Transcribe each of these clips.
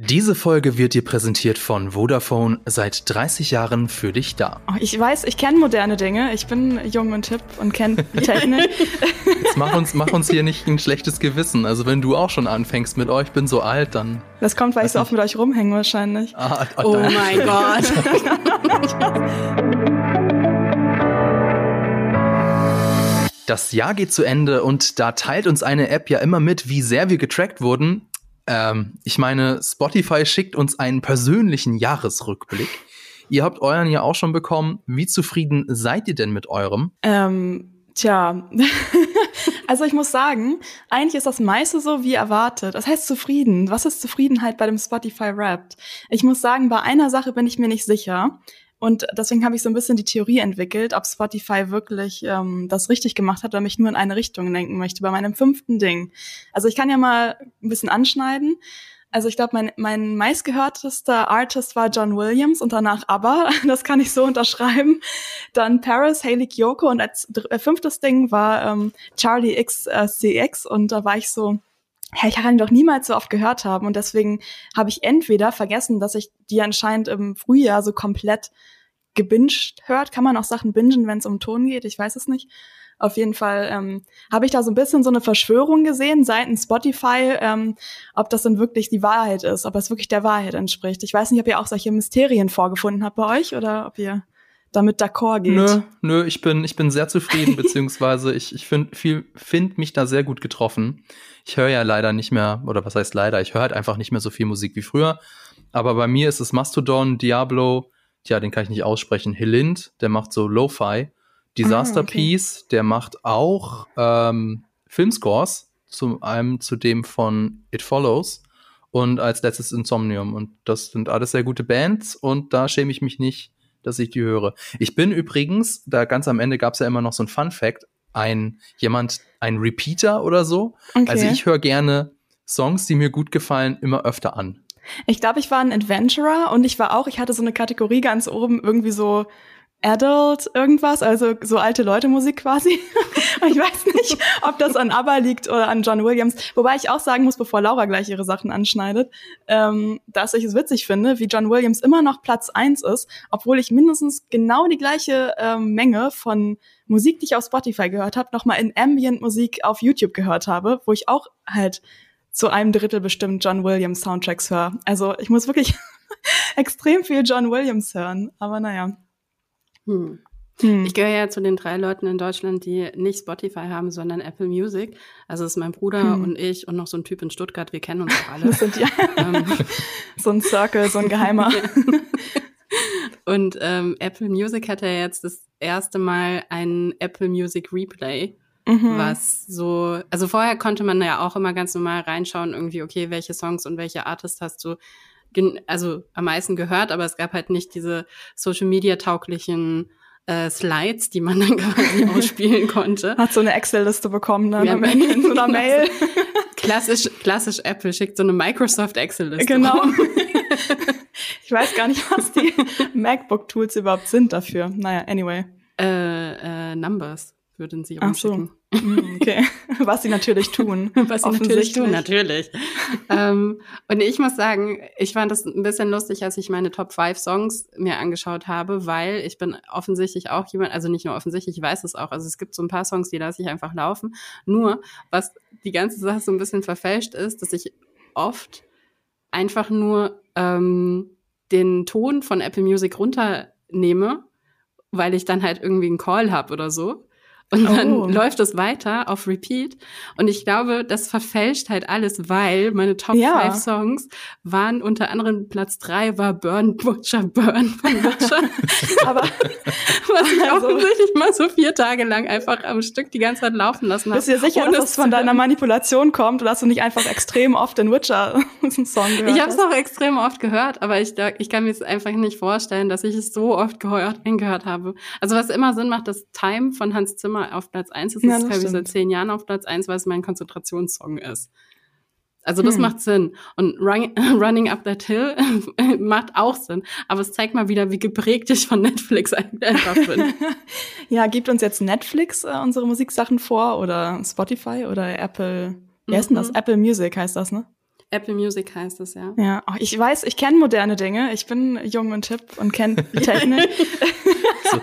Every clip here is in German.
Diese Folge wird dir präsentiert von Vodafone, seit 30 Jahren für dich da. Oh, ich weiß, ich kenne moderne Dinge. Ich bin jung und hip und kenne Technik. Jetzt mach uns, mach uns hier nicht ein schlechtes Gewissen. Also wenn du auch schon anfängst mit, oh, ich bin so alt, dann... Das kommt, weil ich so oft mit euch rumhänge wahrscheinlich. Ah, oh, oh mein Gott. Das Jahr geht zu Ende und da teilt uns eine App ja immer mit, wie sehr wir getrackt wurden. Ähm, ich meine, Spotify schickt uns einen persönlichen Jahresrückblick. Ihr habt euren ja auch schon bekommen. Wie zufrieden seid ihr denn mit eurem? Ähm, tja, also ich muss sagen, eigentlich ist das meiste so wie erwartet. Das heißt zufrieden. Was ist Zufriedenheit bei dem Spotify Wrapped? Ich muss sagen, bei einer Sache bin ich mir nicht sicher. Und deswegen habe ich so ein bisschen die Theorie entwickelt, ob Spotify wirklich ähm, das richtig gemacht hat oder mich nur in eine Richtung lenken möchte bei meinem fünften Ding. Also ich kann ja mal ein bisschen anschneiden. Also ich glaube, mein, mein meistgehörtester Artist war John Williams und danach ABBA. Das kann ich so unterschreiben. Dann Paris, Haley Kyoko und als äh, fünftes Ding war ähm, Charlie XCX äh, und da war ich so, ja, ich kann ihn doch niemals so oft gehört haben und deswegen habe ich entweder vergessen, dass ich die anscheinend im Frühjahr so komplett gebinged hört. Kann man auch Sachen bingen, wenn es um Ton geht? Ich weiß es nicht. Auf jeden Fall ähm, habe ich da so ein bisschen so eine Verschwörung gesehen seitens Spotify, ähm, ob das denn wirklich die Wahrheit ist, ob das wirklich der Wahrheit entspricht. Ich weiß nicht, ob ihr auch solche Mysterien vorgefunden habt bei euch oder ob ihr damit d'accord geht. Nö, nö, ich bin, ich bin sehr zufrieden, beziehungsweise ich, ich finde find mich da sehr gut getroffen. Ich höre ja leider nicht mehr, oder was heißt leider, ich höre halt einfach nicht mehr so viel Musik wie früher. Aber bei mir ist es Mastodon, Diablo, ja, den kann ich nicht aussprechen, Helind, der macht so Lo-Fi. Disaster ah, okay. Piece, der macht auch ähm, Filmscores, zu einem zu dem von It Follows und als letztes Insomnium. Und das sind alles sehr gute Bands und da schäme ich mich nicht, dass ich die höre. Ich bin übrigens, da ganz am Ende gab es ja immer noch so ein Fun Fact, ein jemand, ein Repeater oder so. Okay. Also ich höre gerne Songs, die mir gut gefallen, immer öfter an. Ich glaube, ich war ein Adventurer und ich war auch, ich hatte so eine Kategorie ganz oben, irgendwie so Adult irgendwas, also so alte Leute Musik quasi. ich weiß nicht, ob das an ABBA liegt oder an John Williams. Wobei ich auch sagen muss, bevor Laura gleich ihre Sachen anschneidet, ähm, dass ich es witzig finde, wie John Williams immer noch Platz eins ist, obwohl ich mindestens genau die gleiche ähm, Menge von Musik, die ich auf Spotify gehört habe, nochmal in Ambient-Musik auf YouTube gehört habe, wo ich auch halt zu einem Drittel bestimmt John Williams Soundtracks höre. Also ich muss wirklich extrem viel John Williams hören. Aber naja. Hm. Hm. Ich gehöre ja zu den drei Leuten in Deutschland, die nicht Spotify haben, sondern Apple Music. Also es ist mein Bruder hm. und ich und noch so ein Typ in Stuttgart. Wir kennen uns auch alle. Das sind ja ähm. so ein Circle, so ein Geheimer. und ähm, Apple Music hat ja jetzt das erste Mal ein Apple Music Replay. Mhm. Was so, also vorher konnte man ja auch immer ganz normal reinschauen, irgendwie, okay, welche Songs und welche Artists hast du also am meisten gehört, aber es gab halt nicht diese Social Media tauglichen äh, Slides, die man dann quasi ausspielen konnte. Hat so eine Excel-Liste bekommen, ne? Ja, in so einer Mail. klassisch, klassisch Apple schickt so eine Microsoft Excel-Liste. Genau. ich weiß gar nicht, was die MacBook-Tools überhaupt sind dafür. Naja, anyway. Äh, äh, Numbers würden sie rumschicken. Ach so. Mm, okay. Was sie natürlich tun. Was sie natürlich tun, natürlich. ähm, und ich muss sagen, ich fand das ein bisschen lustig, als ich meine Top 5 Songs mir angeschaut habe, weil ich bin offensichtlich auch jemand, also nicht nur offensichtlich, ich weiß es auch. Also es gibt so ein paar Songs, die lasse ich einfach laufen. Nur, was die ganze Sache so ein bisschen verfälscht ist, dass ich oft einfach nur ähm, den Ton von Apple Music runternehme, weil ich dann halt irgendwie einen Call habe oder so und dann oh. läuft es weiter auf Repeat. Und ich glaube, das verfälscht halt alles, weil meine Top ja. 5 Songs waren unter anderem Platz 3 war Burn Butcher Burn von Butcher. Aber was ich also, offensichtlich mal so vier Tage lang einfach am Stück die ganze Zeit laufen lassen habe. Bist du dir sicher, dass es von deiner Manipulation kommt oder hast du nicht einfach extrem oft den Witcher Song gehört? Ich habe es auch extrem oft gehört, aber ich, ich kann mir es einfach nicht vorstellen, dass ich es so oft gehört, hingehört habe. Also was immer Sinn macht, das Time von Hans Zimmer mal auf Platz eins. Das ja, ist, ich, seit zehn Jahren auf Platz eins, weil es mein Konzentrationssong ist. Also das hm. macht Sinn. Und Run, Running Up That Hill macht auch Sinn. Aber es zeigt mal wieder, wie geprägt ich von Netflix einfach bin. ja, gibt uns jetzt Netflix äh, unsere Musiksachen vor oder Spotify oder Apple? Wie heißt denn das? Mhm. Apple Music heißt das, ne? Apple Music heißt es, ja. Ja, oh, ich weiß, ich kenne moderne Dinge. Ich bin jung und hip und kenne Technik. so,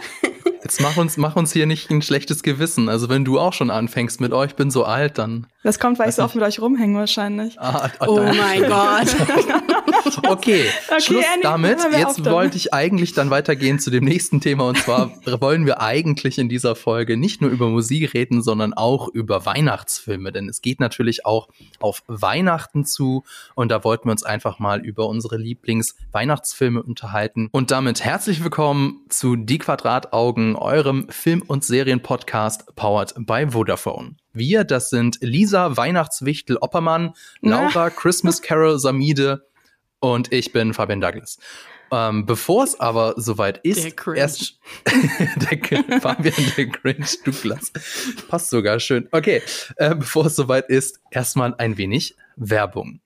jetzt mach uns, mach uns hier nicht ein schlechtes Gewissen. Also wenn du auch schon anfängst mit, oh, ich bin so alt, dann. Das kommt, weil ich so oft mit euch rumhänge wahrscheinlich. Ah, oh mein Gott. okay, Okay, Schluss Annie, damit. Jetzt wollte ich eigentlich dann weitergehen zu dem nächsten Thema. Und zwar wollen wir eigentlich in dieser Folge nicht nur über Musik reden, sondern auch über Weihnachtsfilme. Denn es geht natürlich auch auf Weihnachten zu. Und da wollten wir uns einfach mal über unsere Lieblings-Weihnachtsfilme unterhalten. Und damit herzlich willkommen zu Die Quadrataugen, eurem Film- und Serienpodcast powered by Vodafone. Wir, das sind Lisa Weihnachtswichtel Oppermann, Laura Christmas Carol Samide und ich bin Fabian Douglas. Ähm, Bevor es aber soweit ist, Der Cringe. erst der Fabian der Cringe Douglas passt sogar schön. Okay, äh, bevor es soweit ist, erstmal ein wenig Werbung.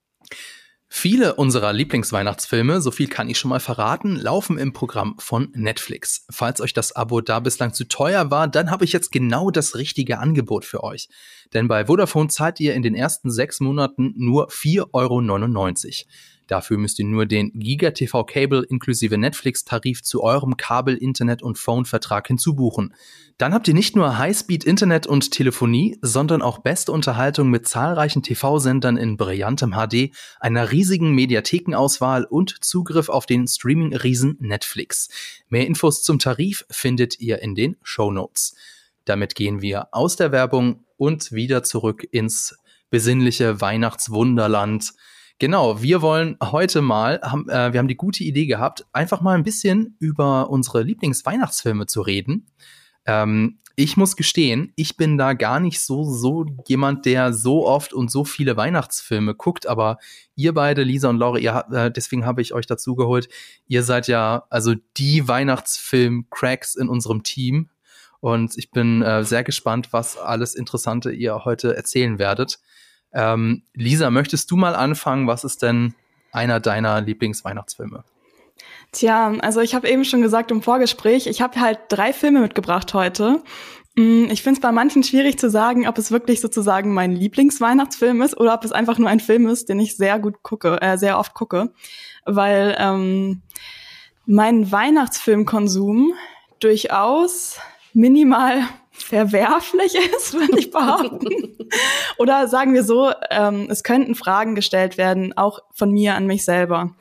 Viele unserer Lieblingsweihnachtsfilme, so viel kann ich schon mal verraten, laufen im Programm von Netflix. Falls euch das Abo da bislang zu teuer war, dann habe ich jetzt genau das richtige Angebot für euch. Denn bei Vodafone zahlt ihr in den ersten sechs Monaten nur 4,99 Euro. Dafür müsst ihr nur den GigaTV Cable inklusive Netflix-Tarif zu eurem Kabel-, Internet- und Phone-Vertrag hinzubuchen. Dann habt ihr nicht nur Highspeed-Internet und Telefonie, sondern auch beste Unterhaltung mit zahlreichen TV-Sendern in brillantem HD, einer riesigen Mediathekenauswahl und Zugriff auf den Streaming-Riesen Netflix. Mehr Infos zum Tarif findet ihr in den Shownotes. Damit gehen wir aus der Werbung und wieder zurück ins besinnliche Weihnachtswunderland. Genau, wir wollen heute mal, haben, äh, wir haben die gute Idee gehabt, einfach mal ein bisschen über unsere Lieblingsweihnachtsfilme zu reden. Ähm, ich muss gestehen, ich bin da gar nicht so, so jemand, der so oft und so viele Weihnachtsfilme guckt, aber ihr beide, Lisa und Laura, ihr, äh, deswegen habe ich euch dazu geholt. Ihr seid ja also die Weihnachtsfilm-Cracks in unserem Team. Und ich bin äh, sehr gespannt, was alles Interessante ihr heute erzählen werdet. Ähm, Lisa, möchtest du mal anfangen? Was ist denn einer deiner Lieblingsweihnachtsfilme? Tja, also ich habe eben schon gesagt im Vorgespräch, ich habe halt drei Filme mitgebracht heute. Mm, Ich finde es bei manchen schwierig zu sagen, ob es wirklich sozusagen mein Lieblingsweihnachtsfilm ist oder ob es einfach nur ein Film ist, den ich sehr gut gucke, äh, sehr oft gucke, weil ähm, mein Weihnachtsfilmkonsum durchaus minimal verwerflich ist, würde ich behaupten. Oder sagen wir so, ähm, es könnten Fragen gestellt werden, auch von mir an mich selber.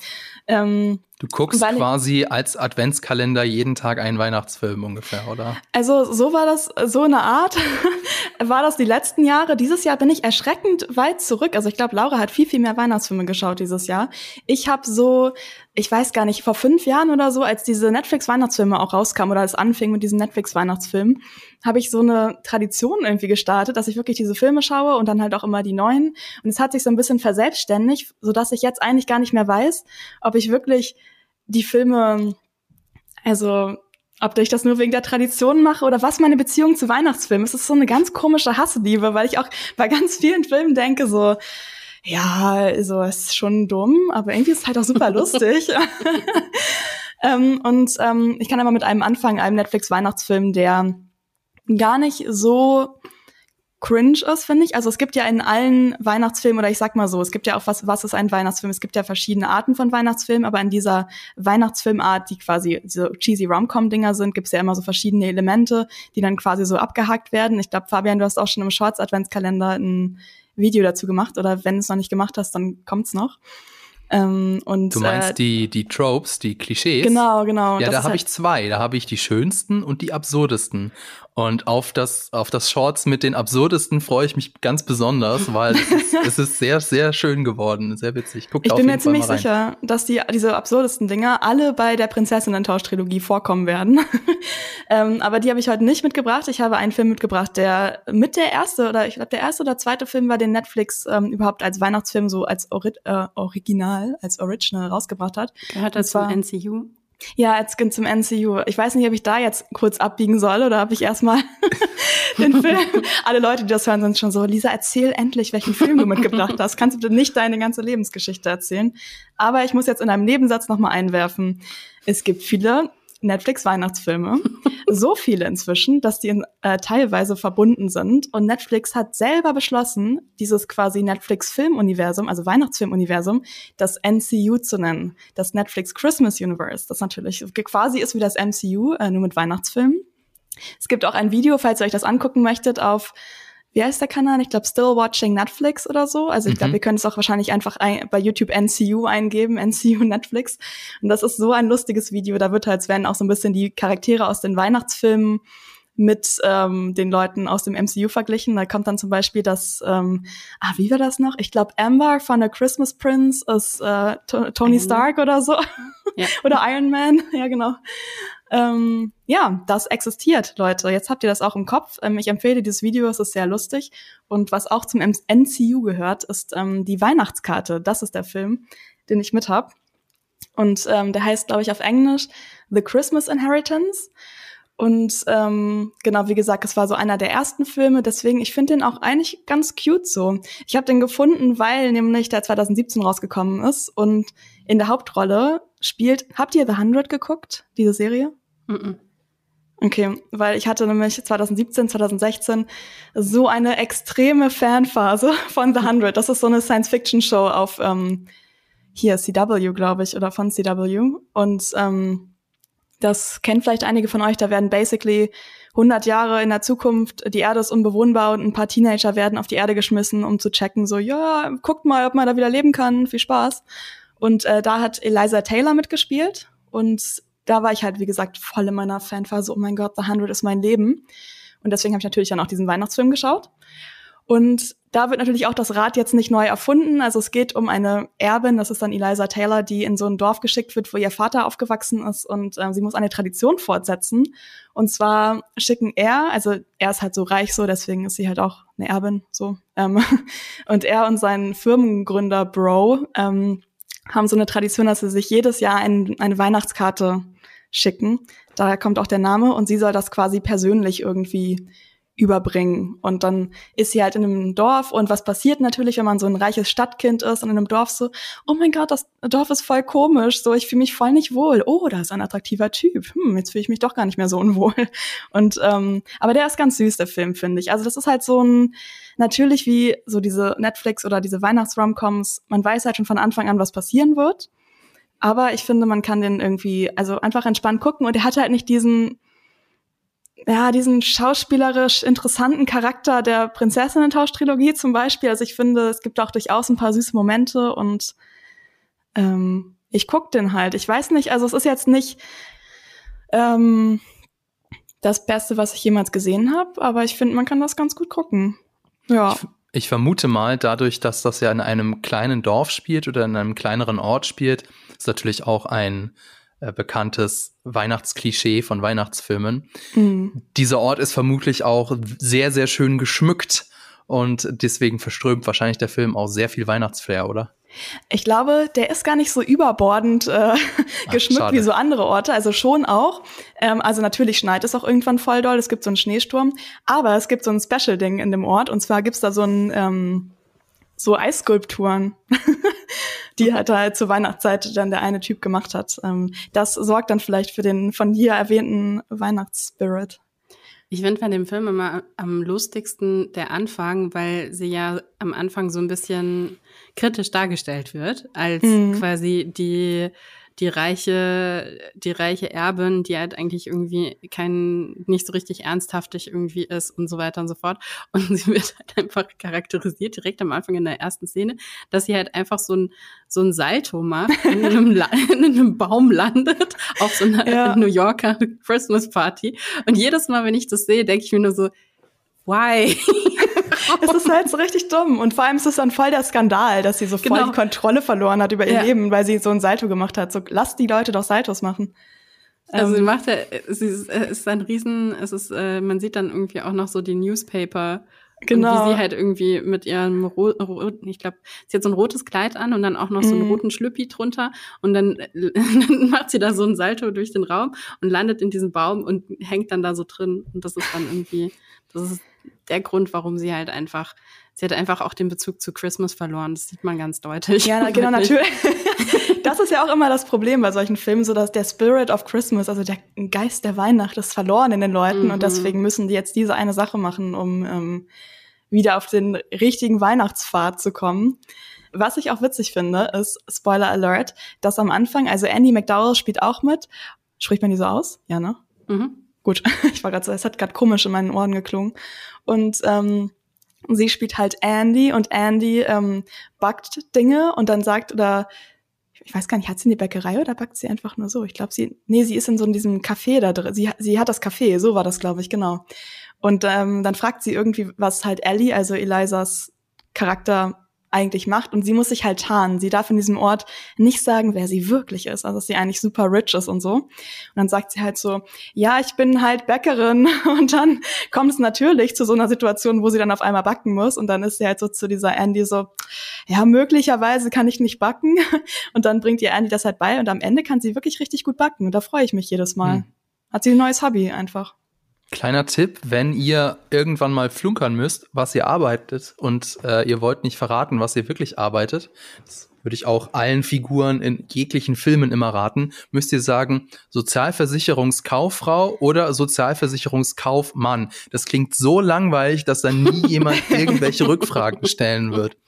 Ähm, Du guckst quasi als Adventskalender jeden Tag einen Weihnachtsfilm ungefähr, oder? Also so war das, so eine Art war das die letzten Jahre. Dieses Jahr bin ich erschreckend weit zurück. Also ich glaube, Laura hat viel, viel mehr Weihnachtsfilme geschaut dieses Jahr. Ich habe so, ich weiß gar nicht, vor fünf Jahren oder so, als diese Netflix-Weihnachtsfilme auch rauskamen oder es anfing mit diesen Netflix-Weihnachtsfilmen, habe ich so eine Tradition irgendwie gestartet, dass ich wirklich diese Filme schaue und dann halt auch immer die neuen. Und es hat sich so ein bisschen verselbstständigt, sodass ich jetzt eigentlich gar nicht mehr weiß, ob ich wirklich die Filme, also ob ich das nur wegen der Tradition mache oder was meine Beziehung zu Weihnachtsfilmen ist. Es ist so eine ganz komische Hassliebe, weil ich auch bei ganz vielen Filmen denke so, ja, so ist schon dumm, aber irgendwie ist es halt auch super lustig. ähm, und ähm, ich kann aber mit einem anfangen, einem Netflix-Weihnachtsfilm, der gar nicht so cringe ist, finde ich. Also es gibt ja in allen Weihnachtsfilmen, oder ich sag mal so, es gibt ja auch was, was ist ein Weihnachtsfilm? Es gibt ja verschiedene Arten von Weihnachtsfilmen, aber in dieser Weihnachtsfilmart, die quasi so cheesy Rom-Com-Dinger sind, gibt es ja immer so verschiedene Elemente, die dann quasi so abgehakt werden. Ich glaube, Fabian, du hast auch schon im Shorts-Adventskalender ein Video dazu gemacht, oder wenn du es noch nicht gemacht hast, dann kommt's noch. Ähm, und, Du meinst äh, die, die Tropes, die Klischees? Genau, genau. Ja, da habe halt- ich zwei. Da habe ich die schönsten und die absurdesten. Und auf das, auf das Shorts mit den absurdesten freue ich mich ganz besonders, weil es ist, es ist sehr, sehr schön geworden. Sehr witzig. Guck Ich bin jeden mir ziemlich sicher, dass die, diese absurdesten Dinger alle bei der Prinzessinnen-Tausch-Trilogie vorkommen werden. ähm, aber die habe ich heute nicht mitgebracht. Ich habe einen Film mitgebracht, der mit der erste oder ich glaube der erste oder zweite Film war, den Netflix ähm, überhaupt als Weihnachtsfilm so als Ori äh, Original, als Original rausgebracht hat. Gehört das zum NCU? Ja, als zum MCU. Ich weiß nicht, ob ich da jetzt kurz abbiegen soll oder ob ich erstmal den Film. Alle Leute, die das hören, sind schon so, Lisa, erzähl endlich, welchen Film du mitgebracht hast. Kannst du bitte nicht deine ganze Lebensgeschichte erzählen? Aber ich muss jetzt in einem Nebensatz nochmal einwerfen. Es gibt viele Netflix-Weihnachtsfilme. so viele inzwischen, dass die in, äh, teilweise verbunden sind. Und Netflix hat selber beschlossen, dieses quasi Netflix-Filmuniversum, also Weihnachtsfilmuniversum, das NCU zu nennen. Das Netflix Christmas Universe. Das natürlich quasi ist wie das MCU, äh, nur mit Weihnachtsfilmen. Es gibt auch ein Video, falls ihr euch das angucken möchtet, auf wie heißt der Kanal? Ich glaube Still Watching Netflix oder so. Also ich glaube, mhm. ihr könnt es auch wahrscheinlich einfach ein, bei YouTube NCU eingeben, NCU Netflix. Und das ist so ein lustiges Video. Da wird halt, es werden auch so ein bisschen die Charaktere aus den Weihnachtsfilmen mit ähm, den Leuten aus dem MCU verglichen. Da kommt dann zum Beispiel das, ähm, ah, wie war das noch? Ich glaube, Amber von The Christmas Prince ist äh, Tony Stark oder so. Ja. oder Iron Man, ja genau. Ähm, ja, das existiert, Leute. Jetzt habt ihr das auch im Kopf. Ähm, ich empfehle dieses Video, es ist sehr lustig. Und was auch zum NCU gehört, ist ähm, die Weihnachtskarte. Das ist der Film, den ich mit hab. Und ähm, der heißt, glaube ich, auf Englisch The Christmas Inheritance. Und ähm, genau, wie gesagt, es war so einer der ersten Filme, deswegen, ich finde den auch eigentlich ganz cute so. Ich habe den gefunden, weil nämlich der 2017 rausgekommen ist und in der Hauptrolle spielt, habt ihr The 100 geguckt, diese Serie? Mm, -mm. Okay, weil ich hatte nämlich 2017, 2016 so eine extreme Fanphase von The 100. Das ist so eine Science-Fiction-Show auf ähm, hier CW, glaube ich, oder von CW. Und ähm, das kennt vielleicht einige von euch. Da werden basically 100 Jahre in der Zukunft, die Erde ist unbewohnbar und ein paar Teenager werden auf die Erde geschmissen, um zu checken, so, ja, guckt mal, ob man da wieder leben kann. Viel Spaß. Und äh, da hat Eliza Taylor mitgespielt. Und da war ich halt, wie gesagt, voll in meiner Fanphase. Oh mein Gott, The 100 ist mein Leben. Und deswegen habe ich natürlich dann auch diesen Weihnachtsfilm geschaut. Und da wird natürlich auch das Rad jetzt nicht neu erfunden. Also es geht um eine Erbin, das ist dann Eliza Taylor, die in so ein Dorf geschickt wird, wo ihr Vater aufgewachsen ist und äh, sie muss eine Tradition fortsetzen. Und zwar schicken er, also er ist halt so reich so, deswegen ist sie halt auch eine Erbin so. Ähm, und er und sein Firmengründer Bro ähm, haben so eine Tradition, dass sie sich jedes Jahr ein, eine Weihnachtskarte schicken. Daher kommt auch der Name und sie soll das quasi persönlich irgendwie überbringen. Und dann ist sie halt in einem Dorf und was passiert natürlich, wenn man so ein reiches Stadtkind ist und in einem Dorf so, oh mein Gott, das Dorf ist voll komisch, so ich fühle mich voll nicht wohl. Oh, da ist ein attraktiver Typ. Hm, jetzt fühle ich mich doch gar nicht mehr so unwohl. Und ähm, aber der ist ganz süß, der Film, finde ich. Also das ist halt so ein natürlich wie so diese Netflix oder diese Weihnachts-Romcoms, man weiß halt schon von Anfang an, was passieren wird. Aber ich finde, man kann den irgendwie, also einfach entspannt gucken und er hat halt nicht diesen ja, diesen schauspielerisch interessanten Charakter der Prinzessinnen-Tausch-Trilogie zum Beispiel. Also ich finde, es gibt auch durchaus ein paar süße Momente und ähm, ich guck den halt. Ich weiß nicht, also es ist jetzt nicht ähm, das Beste, was ich jemals gesehen habe, aber ich finde, man kann das ganz gut gucken. Ja. Ich, ich vermute mal, dadurch, dass das ja in einem kleinen Dorf spielt oder in einem kleineren Ort spielt, ist natürlich auch ein äh, bekanntes Weihnachtsklischee von Weihnachtsfilmen. Mhm. Dieser Ort ist vermutlich auch sehr, sehr schön geschmückt und deswegen verströmt wahrscheinlich der Film auch sehr viel Weihnachtsflair, oder? Ich glaube, der ist gar nicht so überbordend äh, geschmückt Ach, wie so andere Orte, also schon auch. Ähm, also natürlich schneit es auch irgendwann voll doll, es gibt so einen Schneesturm, aber es gibt so ein Special-Ding in dem Ort und zwar gibt's da so ein ähm, so Eisskulpturen. die halt halt zur Weihnachtszeit dann der eine Typ gemacht hat. Ähm, das sorgt dann vielleicht für den von dir erwähnten Weihnachtsspirit. Ich finde bei dem Film immer am lustigsten der Anfang, weil sie ja am Anfang so ein bisschen kritisch dargestellt wird, als mhm. quasi die die reiche, die reiche Erbin, die halt eigentlich irgendwie kein, nicht so richtig ernsthaftig irgendwie ist und so weiter und so fort. Und sie wird halt einfach charakterisiert direkt am Anfang in der ersten Szene, dass sie halt einfach so ein, so ein Salto macht, in einem, in einem Baum landet, auf so einer ja. New Yorker Christmas Party. Und jedes Mal, wenn ich das sehe, denke ich mir nur so, why? es ist halt so richtig dumm. Und vor allem ist es dann voll der Skandal, dass sie so voll genau. die Kontrolle verloren hat über ihr ja. Leben, weil sie so ein Salto gemacht hat. So, lass die Leute doch Saltos machen. Also sie ähm, macht ja, sie ist, äh, ist ein Riesen, es ist, äh, man sieht dann irgendwie auch noch so die Newspaper Genau. Und wie sie halt irgendwie mit ihrem rot, rot ich glaube, sie hat so ein rotes Kleid an und dann auch noch so einen mm. roten Schlüppi drunter und dann, dann macht sie da so ein Salto durch den Raum und landet in diesem Baum und hängt dann da so drin und das ist dann irgendwie, das ist der Grund, warum sie halt einfach, sie hat einfach auch den Bezug zu Christmas verloren. Das sieht man ganz deutlich. Ja, genau, natürlich. das ist ja auch immer das Problem bei solchen Filmen, so dass der Spirit of Christmas, also der Geist der Weihnacht, ist verloren in den Leuten mhm. und deswegen müssen die jetzt diese eine Sache machen, um ähm, wieder auf den richtigen Weihnachtspfad zu kommen. Was ich auch witzig finde, ist, Spoiler Alert, dass am Anfang, also Andy McDowell spielt auch mit. Spricht man die so aus? Ja, ne? Mhm. Gut, ich war gerade so, es hat gerade komisch in meinen Ohren geklungen. Und ähm, sie spielt halt Andy und Andy ähm, backt Dinge und dann sagt oder ich weiß gar nicht, hat sie in die Bäckerei oder backt sie einfach nur so? Ich glaube, sie, nee, sie ist in so in diesem Café da drin. Sie, sie hat das Café, so war das, glaube ich, genau. Und ähm, dann fragt sie irgendwie, was halt Ellie, also Elisas Charakter, eigentlich macht und sie muss sich halt tarnen. Sie darf in diesem Ort nicht sagen, wer sie wirklich ist, also dass sie eigentlich super rich ist und so. Und dann sagt sie halt so, ja, ich bin halt Bäckerin und dann kommt es natürlich zu so einer Situation, wo sie dann auf einmal backen muss und dann ist sie halt so zu dieser Andy so, ja, möglicherweise kann ich nicht backen und dann bringt ihr Andy das halt bei und am Ende kann sie wirklich richtig gut backen und da freue ich mich jedes Mal. Hm. Hat sie ein neues Hobby einfach. Kleiner Tipp, wenn ihr irgendwann mal flunkern müsst, was ihr arbeitet und äh, ihr wollt nicht verraten, was ihr wirklich arbeitet, das würde ich auch allen Figuren in jeglichen Filmen immer raten, müsst ihr sagen Sozialversicherungskauffrau oder Sozialversicherungskaufmann. Das klingt so langweilig, dass dann nie jemand irgendwelche Rückfragen stellen wird.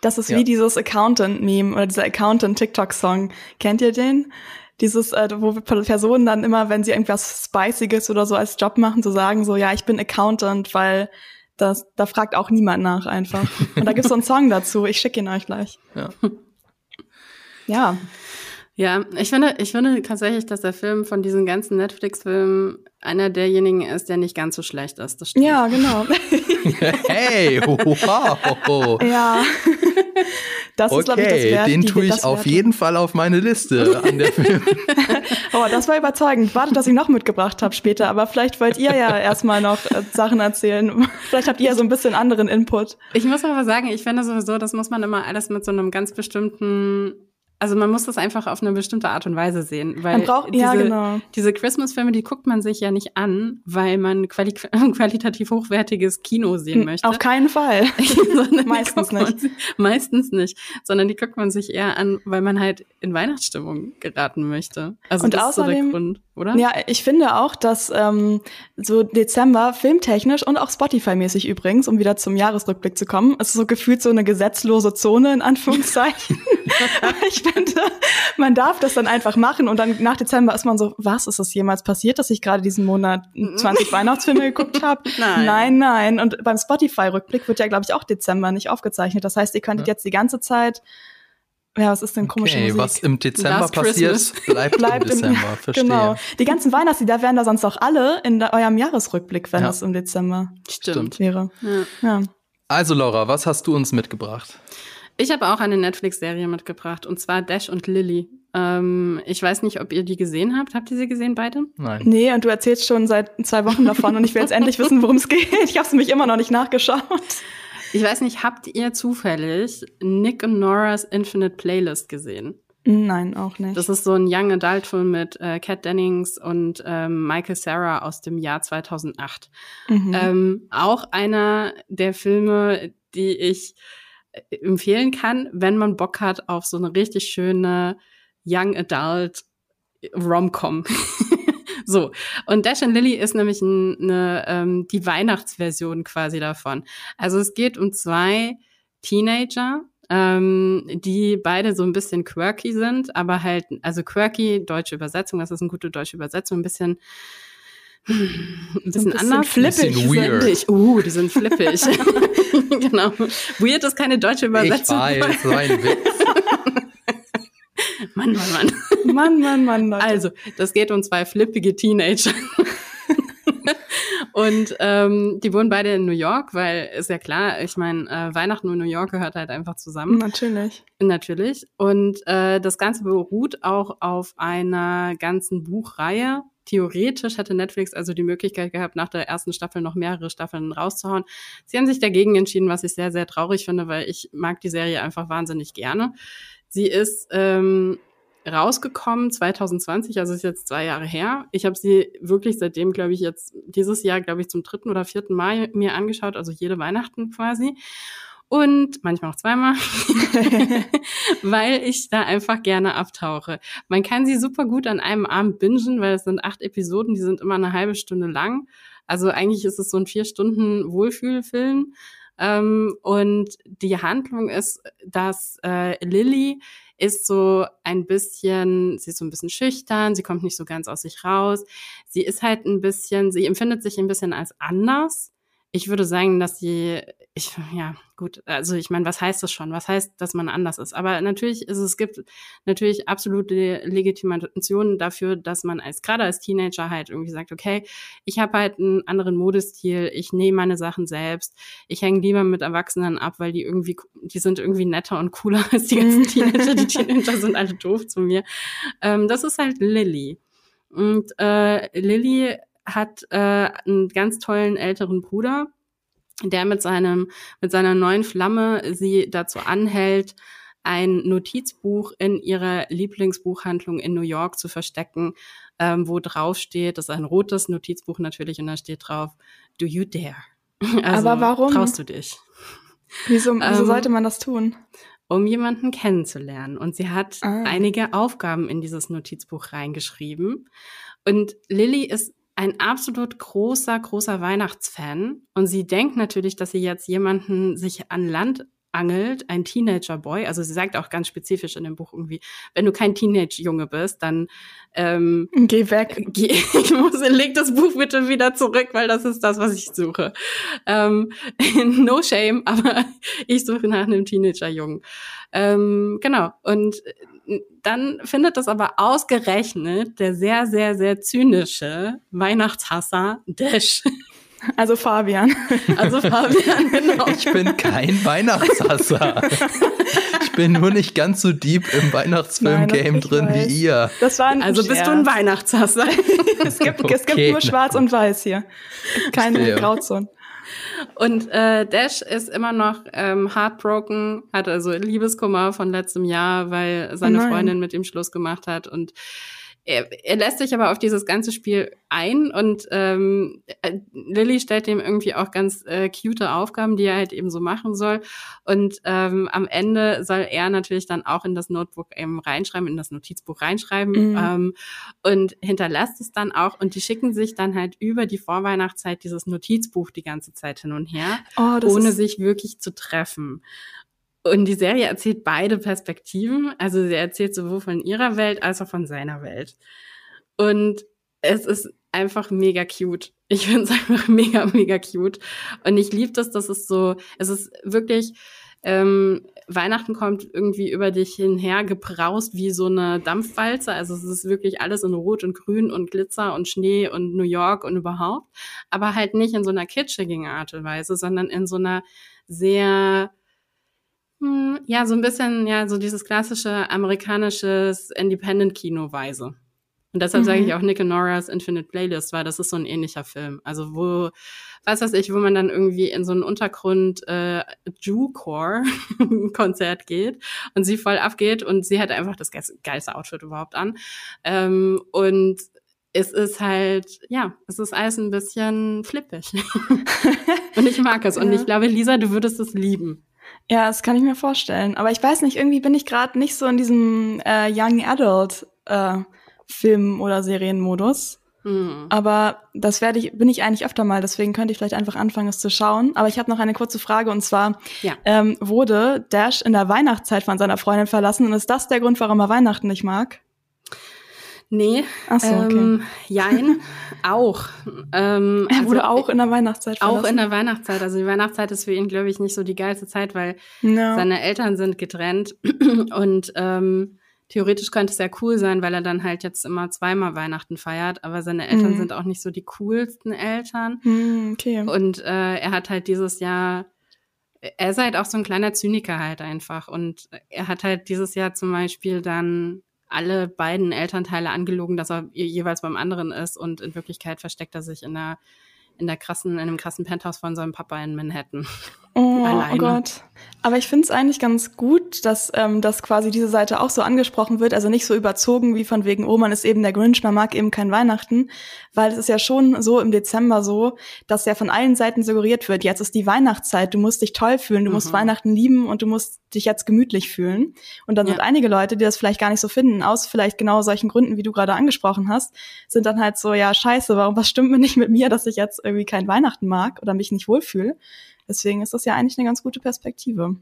Das ist ja. wie dieses Accountant-Meme oder dieser Accountant-TikTok-Song. Kennt ihr den? Dieses, äh, wo Personen dann immer, wenn sie irgendwas Spiciges oder so als Job machen, so sagen, so, ja, ich bin Accountant, weil das, da fragt auch niemand nach einfach. Und da gibt's so einen Song dazu. Ich schicke ihn euch gleich. Ja. Ja. Ja, ich finde, ich finde tatsächlich, dass der Film von diesen ganzen Netflix-Filmen einer derjenigen ist, der nicht ganz so schlecht ist. Das stimmt. Ja, genau. hey, wow. Ja. Das okay, ist, glaube ich, das Wert. Den tue ich auf jeden Fall auf meine Liste an der Film. oh, das war überzeugend. Warte, dass ich noch mitgebracht habe später, aber vielleicht wollt ihr ja erstmal noch äh, Sachen erzählen. vielleicht habt ihr ja so ein bisschen anderen Input. Ich muss aber sagen, ich finde sowieso, das muss man immer alles mit so einem ganz bestimmten also man muss das einfach auf eine bestimmte Art und Weise sehen, weil man braucht, diese, ja, genau. diese Christmas-Filme, die guckt man sich ja nicht an, weil man quali qualitativ hochwertiges Kino sehen möchte. Auf keinen Fall. meistens nicht. Man, meistens nicht, sondern die guckt man sich eher an, weil man halt in Weihnachtsstimmung geraten möchte. Also und das außerdem, ist so der Grund, oder? Ja, ich finde auch, dass ähm, so Dezember filmtechnisch und auch Spotify-mäßig übrigens, um wieder zum Jahresrückblick zu kommen, ist so gefühlt so eine gesetzlose Zone in Anführungszeichen. ich finde, man darf das dann einfach machen und dann nach Dezember ist man so, was ist das jemals passiert, dass ich gerade diesen Monat 20 Weihnachtsfilme geguckt habe? Nein. nein, nein. Und beim Spotify-Rückblick wird ja, glaube ich, auch Dezember nicht aufgezeichnet. Das heißt, ihr könntet ja. jetzt die ganze Zeit ja, was ist denn komische okay, Musik? was im Dezember Last passiert, bleibt, bleibt, im Dezember. Im, Verstehe. Genau. Die ganzen Weihnachtslieder wären da sonst auch alle in eurem Jahresrückblick, wenn ja. das im Dezember Stimmt. wäre. Ja. ja. Also Laura, was hast du uns mitgebracht? Ich habe auch eine Netflix-Serie mitgebracht und zwar Dash und Lily. Ähm, ich weiß nicht, ob ihr die gesehen habt. Habt ihr sie gesehen beide? Nein. Nee, und du erzählst schon seit zwei Wochen davon und ich will jetzt endlich wissen, worum es geht. Ich habe es nämlich immer noch nicht nachgeschaut. Ich weiß nicht, habt ihr zufällig Nick und Nora's Infinite Playlist gesehen? Nein, auch nicht. Das ist so ein Young Adult Film mit äh, Kat Dennings und ähm, Michael Sarah aus dem Jahr 2008. Mhm. Ähm, auch einer der Filme, die ich empfehlen kann, wenn man Bock hat auf so eine richtig schöne Young Adult Rom-Com. so. Und Dash and Lily ist nämlich eine, ähm, die Weihnachtsversion quasi davon. Also es geht um zwei Teenager, ähm, die beide so ein bisschen quirky sind, aber halt, also quirky, deutsche Übersetzung, das ist eine gute deutsche Übersetzung, ein bisschen ein bisschen, ein bisschen anders. Flippig. Bisschen weird. Uh, die sind flippig. genau. Weird ist keine deutsche Übersetzung. Ich weiß, so ein Witz. Mann, Mann, Mann. Mann, Mann, Mann. Leute. Also, das geht um zwei flippige Teenager. und ähm, die wohnen beide in New York, weil ist ja klar, ich meine, äh, Weihnachten und New York gehört halt einfach zusammen. Natürlich. Natürlich. Und äh, das Ganze beruht auch auf einer ganzen Buchreihe Theoretisch hätte Netflix also die Möglichkeit gehabt, nach der ersten Staffel noch mehrere Staffeln rauszuhauen. Sie haben sich dagegen entschieden, was ich sehr, sehr traurig finde, weil ich mag die Serie einfach wahnsinnig gerne. Sie ist ähm, rausgekommen 2020, also ist jetzt zwei Jahre her. Ich habe sie wirklich seitdem, glaube ich, jetzt dieses Jahr, glaube ich, zum dritten oder vierten Mal mir angeschaut, also jede Weihnachten quasi. und manchmal auch zweimal, weil ich da einfach gerne abtauche. Man kann sie super gut an einem Abend bingen, weil es sind acht Episoden, die sind immer eine halbe Stunde lang. Also eigentlich ist es so ein vier Stunden Wohlfühlfilm. Ähm, und die Handlung ist, dass äh, Lilly ist so ein bisschen, sie ist so ein bisschen schüchtern, sie kommt nicht so ganz aus sich raus. Sie ist halt ein bisschen, sie empfindet sich ein bisschen als anders ich würde sagen, dass sie, ich, ja, gut, also ich meine, was heißt das schon? Was heißt, dass man anders ist? Aber natürlich ist es gibt natürlich absolute Legitimation dafür, dass man als gerade als Teenager halt irgendwie sagt, okay, ich habe halt einen anderen Modestil, ich nehme meine Sachen selbst, ich hänge lieber mit Erwachsenen ab, weil die irgendwie, die sind irgendwie netter und cooler als die ganzen Teenager. Die Teenager sind alle doof zu mir. Ähm, das ist halt Lilly. Und äh, Lilly hat äh, einen ganz tollen älteren Bruder, der mit seinem mit seiner neuen Flamme sie dazu anhält, ein Notizbuch in ihrer Lieblingsbuchhandlung in New York zu verstecken, ähm, wo drauf steht, das ist ein rotes Notizbuch natürlich, und da steht drauf, Do you dare? Also, Aber warum? Traust du dich? Wieso, wieso ähm, sollte man das tun? Um jemanden kennenzulernen. Und sie hat ah. einige Aufgaben in dieses Notizbuch reingeschrieben. Und Lilly ist ein absolut großer, großer Weihnachtsfan. Und sie denkt natürlich, dass sie jetzt jemanden sich an Land angelt, ein Teenager-Boy. Also sie sagt auch ganz spezifisch in dem Buch irgendwie, wenn du kein Teenage-Junge bist, dann ähm, geh weg. Geh, ich muss, leg das Buch bitte wieder zurück, weil das ist das, was ich suche. Ähm, no shame, aber ich suche nach einem Teenager-Jungen. Ähm, genau. Und dann findet das aber ausgerechnet der sehr, sehr, sehr zynische Weihnachtshasser Dash. Also Fabian. Also Fabian, genau. Ich bin kein Weihnachtshasser. Ich bin nur nicht ganz so deep im Weihnachtsfilm-Game drin weiß. wie ihr. Das war ein also bist du ein Weihnachtshasser. es, gibt, okay. es gibt nur Schwarz und Weiß hier. Keine Grauzonen. Und äh, Dash ist immer noch ähm, heartbroken, hat also Liebeskummer von letztem Jahr, weil seine oh Freundin mit ihm Schluss gemacht hat und er, er lässt sich aber auf dieses ganze Spiel ein und ähm, äh, Lilly stellt ihm irgendwie auch ganz äh, cute Aufgaben, die er halt eben so machen soll. Und ähm, am Ende soll er natürlich dann auch in das Notebook eben reinschreiben, in das Notizbuch reinschreiben mhm. ähm, und hinterlässt es dann auch. Und die schicken sich dann halt über die Vorweihnachtszeit dieses Notizbuch die ganze Zeit hin und her, oh, ohne sich wirklich zu treffen. Und die Serie erzählt beide Perspektiven. Also sie erzählt sowohl von ihrer Welt als auch von seiner Welt. Und es ist einfach mega cute. Ich finde es einfach mega, mega cute. Und ich liebe das, dass es so, es ist wirklich, ähm, Weihnachten kommt irgendwie über dich hinher gebraust wie so eine Dampfwalze. Also es ist wirklich alles in Rot und Grün und Glitzer und Schnee und New York und überhaupt. Aber halt nicht in so einer kitschigen Art und Weise, sondern in so einer sehr ja, so ein bisschen, ja, so dieses klassische amerikanisches Independent-Kino-Weise. Und deshalb mhm. sage ich mhm. auch Nick and Nora's Infinite Playlist, weil das ist so ein ähnlicher Film. Also wo, was weiß ich, wo man dann irgendwie in so einen Untergrund äh, Jew-Core-Konzert geht und sie voll abgeht und sie hat einfach das geilste Outfit überhaupt an. Ähm, und es ist halt, ja, es ist alles ein bisschen flippig. und ich mag es. Und ja. ich glaube, Lisa, du würdest es lieben. Ja, das kann ich mir vorstellen. Aber ich weiß nicht, irgendwie bin ich gerade nicht so in diesem äh, Young Adult äh, Film- oder Serienmodus. Mhm. Aber das werde ich, bin ich eigentlich öfter mal, deswegen könnte ich vielleicht einfach anfangen, es zu schauen. Aber ich habe noch eine kurze Frage und zwar ja. ähm, wurde Dash in der Weihnachtszeit von seiner Freundin verlassen und ist das der Grund, warum er Weihnachten nicht mag? Nee, Ach so, okay. ähm, jein, auch. Ähm, er wurde also, auch in der Weihnachtszeit verlassen. Auch in der Weihnachtszeit. Also die Weihnachtszeit ist für ihn, glaube ich, nicht so die geilste Zeit, weil no. seine Eltern sind getrennt und ähm, theoretisch könnte es ja cool sein, weil er dann halt jetzt immer zweimal Weihnachten feiert, aber seine Eltern mhm. sind auch nicht so die coolsten Eltern. Mhm, okay. Und äh, er hat halt dieses Jahr er ist halt auch so ein kleiner Zyniker halt einfach. Und er hat halt dieses Jahr zum Beispiel dann alle beiden Elternteile angelogen, dass er jeweils beim anderen ist und in Wirklichkeit versteckt er sich in der in der krassen, in einem krassen Penthouse von seinem Papa in Manhattan. Oh, oh Gott. Aber ich finde es eigentlich ganz gut, dass, ähm, dass quasi diese Seite auch so angesprochen wird, also nicht so überzogen wie von wegen, oh, man ist eben der Grinch, man mag eben kein Weihnachten, weil es ist ja schon so im Dezember so, dass ja von allen Seiten suggeriert wird, jetzt ist die Weihnachtszeit, du musst dich toll fühlen, du mhm. musst Weihnachten lieben und du musst dich jetzt gemütlich fühlen. Und dann ja. sind einige Leute, die das vielleicht gar nicht so finden, aus vielleicht genau solchen Gründen, wie du gerade angesprochen hast, sind dann halt so, ja, scheiße, warum, was stimmt mir nicht mit mir, dass ich jetzt irgendwie kein Weihnachten mag oder mich nicht wohlfühle? Deswegen ist das ja eigentlich eine ganz gute Perspektive.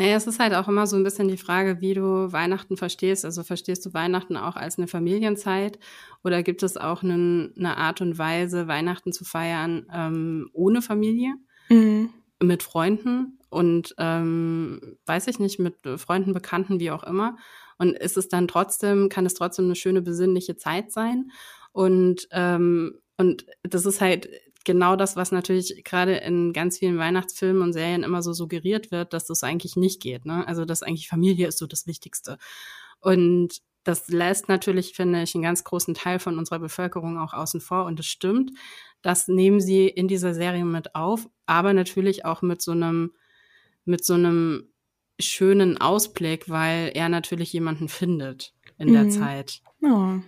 Naja, es ist halt auch immer so ein bisschen die Frage, wie du Weihnachten verstehst. Also verstehst du Weihnachten auch als eine Familienzeit oder gibt es auch einen, eine Art und Weise, Weihnachten zu feiern ähm, ohne Familie, mhm. mit Freunden und ähm, weiß ich nicht, mit Freunden, Bekannten, wie auch immer. Und ist es dann trotzdem, kann es trotzdem eine schöne besinnliche Zeit sein? Und ähm, und das ist halt genau das, was natürlich gerade in ganz vielen Weihnachtsfilmen und Serien immer so suggeriert wird, dass das eigentlich nicht geht. Ne? Also dass eigentlich Familie ist so das Wichtigste. Und das lässt natürlich, finde ich, einen ganz großen Teil von unserer Bevölkerung auch außen vor. Und es stimmt, das nehmen sie in dieser Serie mit auf, aber natürlich auch mit so einem, mit so einem schönen Ausblick, weil er natürlich jemanden findet in mhm. der Zeit. Oh.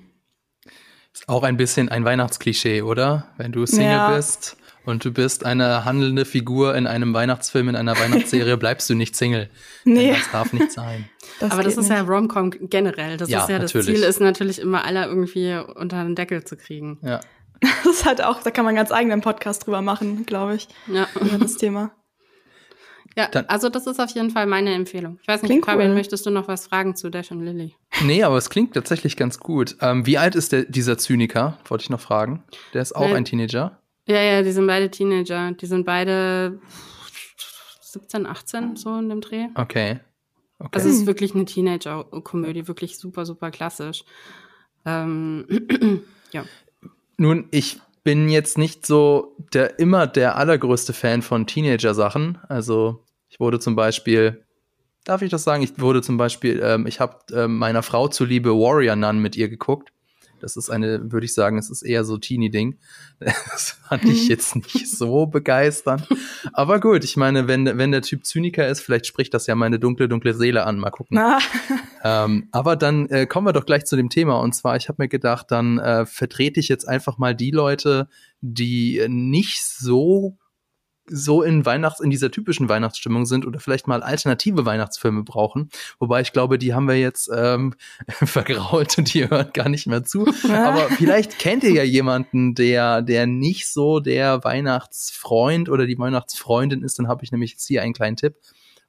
Ist auch ein bisschen ein Weihnachtsklischee, oder? Wenn du Single ja. bist und du bist eine handelnde Figur in einem Weihnachtsfilm, in einer Weihnachtsserie, bleibst du nicht Single. Nee. Denn das darf nicht sein. Das Aber das ist nicht. ja Romcom generell. Das ja, ist ja natürlich. das Ziel ist natürlich immer alle irgendwie unter den Deckel zu kriegen. Ja. Das ist halt auch, da kann man ganz eigenen Podcast drüber machen, glaube ich. Ja. Über das Thema. Ja, Dann, also das ist auf jeden Fall meine Empfehlung. Ich weiß nicht, Fabian, cool. möchtest du noch was fragen zu Dash und Lily? Nee, aber es klingt tatsächlich ganz gut. Ähm, wie alt ist der, dieser Zyniker, wollte ich noch fragen. Der ist auch nee. ein Teenager. Ja, ja, die sind beide Teenager. Die sind beide 17, 18, so in dem Dreh. Okay. okay. Es ist wirklich eine Teenager-Komödie, wirklich super, super klassisch. Ähm, ja. Nun, ich bin jetzt nicht so der immer der allergrößte Fan von Teenager-Sachen. Also ich wurde zum Beispiel, darf ich das sagen? Ich wurde zum Beispiel, ähm, ich habe äh, meiner Frau zuliebe Warrior Nun mit ihr geguckt. Das ist eine, würde ich sagen, es ist eher so Teenie-Ding. Das fand ich jetzt nicht so begeisternd. Aber gut, ich meine, wenn, wenn der Typ Zyniker ist, vielleicht spricht das ja meine dunkle, dunkle Seele an. Mal gucken. ähm, aber dann äh, kommen wir doch gleich zu dem Thema. Und zwar, ich habe mir gedacht, dann äh, vertrete ich jetzt einfach mal die Leute, die nicht so so in Weihnachts, in dieser typischen Weihnachtsstimmung sind oder vielleicht mal alternative Weihnachtsfilme brauchen. Wobei ich glaube, die haben wir jetzt ähm, vergrault und die hören gar nicht mehr zu. Aber vielleicht kennt ihr ja jemanden, der, der nicht so der Weihnachtsfreund oder die Weihnachtsfreundin ist. Dann habe ich nämlich jetzt hier einen kleinen Tipp.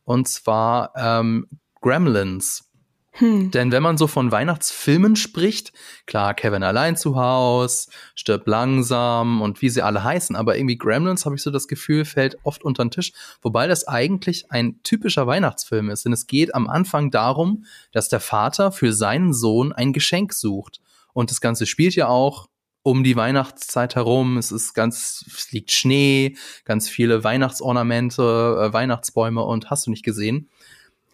Und zwar ähm, Gremlins. Hm. Denn wenn man so von Weihnachtsfilmen spricht, klar, Kevin allein zu Haus, stirbt langsam und wie sie alle heißen, aber irgendwie Gremlins, habe ich so das Gefühl, fällt oft unter den Tisch, wobei das eigentlich ein typischer Weihnachtsfilm ist. Denn es geht am Anfang darum, dass der Vater für seinen Sohn ein Geschenk sucht. Und das Ganze spielt ja auch um die Weihnachtszeit herum. Es ist ganz, es liegt Schnee, ganz viele Weihnachtsornamente, äh, Weihnachtsbäume und hast du nicht gesehen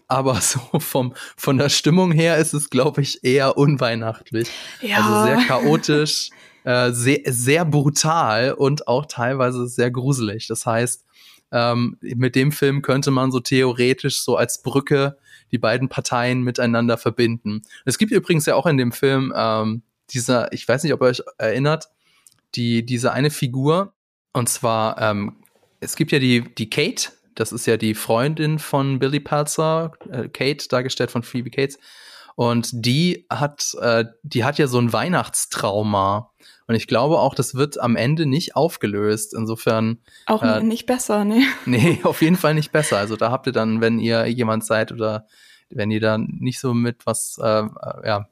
aber so vom, von der Stimmung her ist es, glaube ich, eher unweihnachtlich. Ja. Also sehr chaotisch, äh, sehr, sehr brutal und auch teilweise sehr gruselig. Das heißt, ähm, mit dem Film könnte man so theoretisch so als Brücke die beiden Parteien miteinander verbinden. Es gibt übrigens ja auch in dem Film ähm, dieser, ich weiß nicht, ob ihr euch erinnert, die, diese eine Figur, und zwar, ähm, es gibt ja die, die Kate, das ist ja die Freundin von Billy Pelzer, äh, Kate, dargestellt von Phoebe Cates. Und die hat, äh, die hat ja so ein Weihnachtstrauma. Und ich glaube auch, das wird am Ende nicht aufgelöst. Insofern. Auch äh, nicht besser, ne? Nee, auf jeden Fall nicht besser. Also da habt ihr dann, wenn ihr jemand seid oder wenn ihr da nicht so mit was, äh, ja,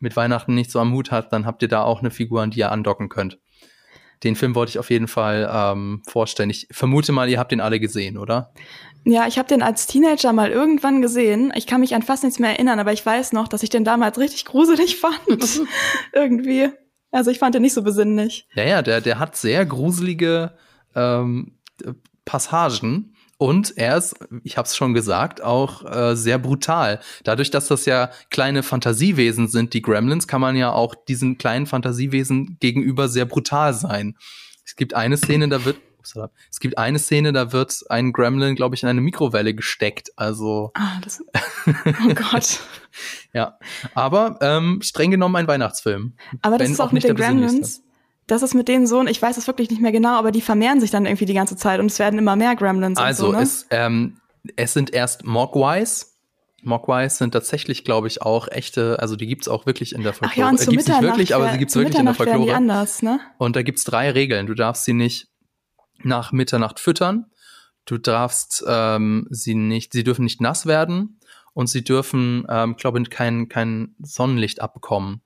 mit Weihnachten nicht so am Hut habt, dann habt ihr da auch eine Figur, an die ihr andocken könnt den Film wollte ich auf jeden Fall ähm, vorstellen. Ich vermute mal, ihr habt den alle gesehen, oder? Ja, ich habe den als Teenager mal irgendwann gesehen. Ich kann mich an fast nichts mehr erinnern, aber ich weiß noch, dass ich den damals richtig gruselig fand. Irgendwie. Also ich fand den nicht so besinnlich. Ja, ja, der, der hat sehr gruselige ähm, Passagen. Und er ist, ich habe es schon gesagt, auch äh, sehr brutal. Dadurch, dass das ja kleine Fantasiewesen sind, die Gremlins, kann man ja auch diesen kleinen Fantasiewesen gegenüber sehr brutal sein. Es gibt eine Szene, da wird es gibt eine Szene, da wird ein Gremlin, glaube ich, in eine Mikrowelle gesteckt. Also Ah, das. Oh Gott. ja, aber ähm, streng genommen ein Weihnachtsfilm. Aber das Wenn ist auch, auch mit nicht den. Gremlins. Das ist mit denen so, und ich weiß es wirklich nicht mehr genau, aber die vermehren sich dann irgendwie die ganze Zeit und es werden immer mehr Gremlins Also und so, ne? es, ähm, es sind erst Mogwais. Mogwais sind tatsächlich, glaube ich, auch echte, also die gibt's auch wirklich in der Ach Folklore. ja, und Äh, zu gibt's nicht Mitternacht, wirklich, aber sie gibt's zu wirklich in der Folklore. anders, ne? Und da gibt's drei Regeln. Du darfst sie nicht nach Mitternacht füttern. Du darfst ähm, sie nicht, sie dürfen nicht nass werden und sie dürfen, ähm, glaube ich, kein, kein Sonnenlicht abbekommen.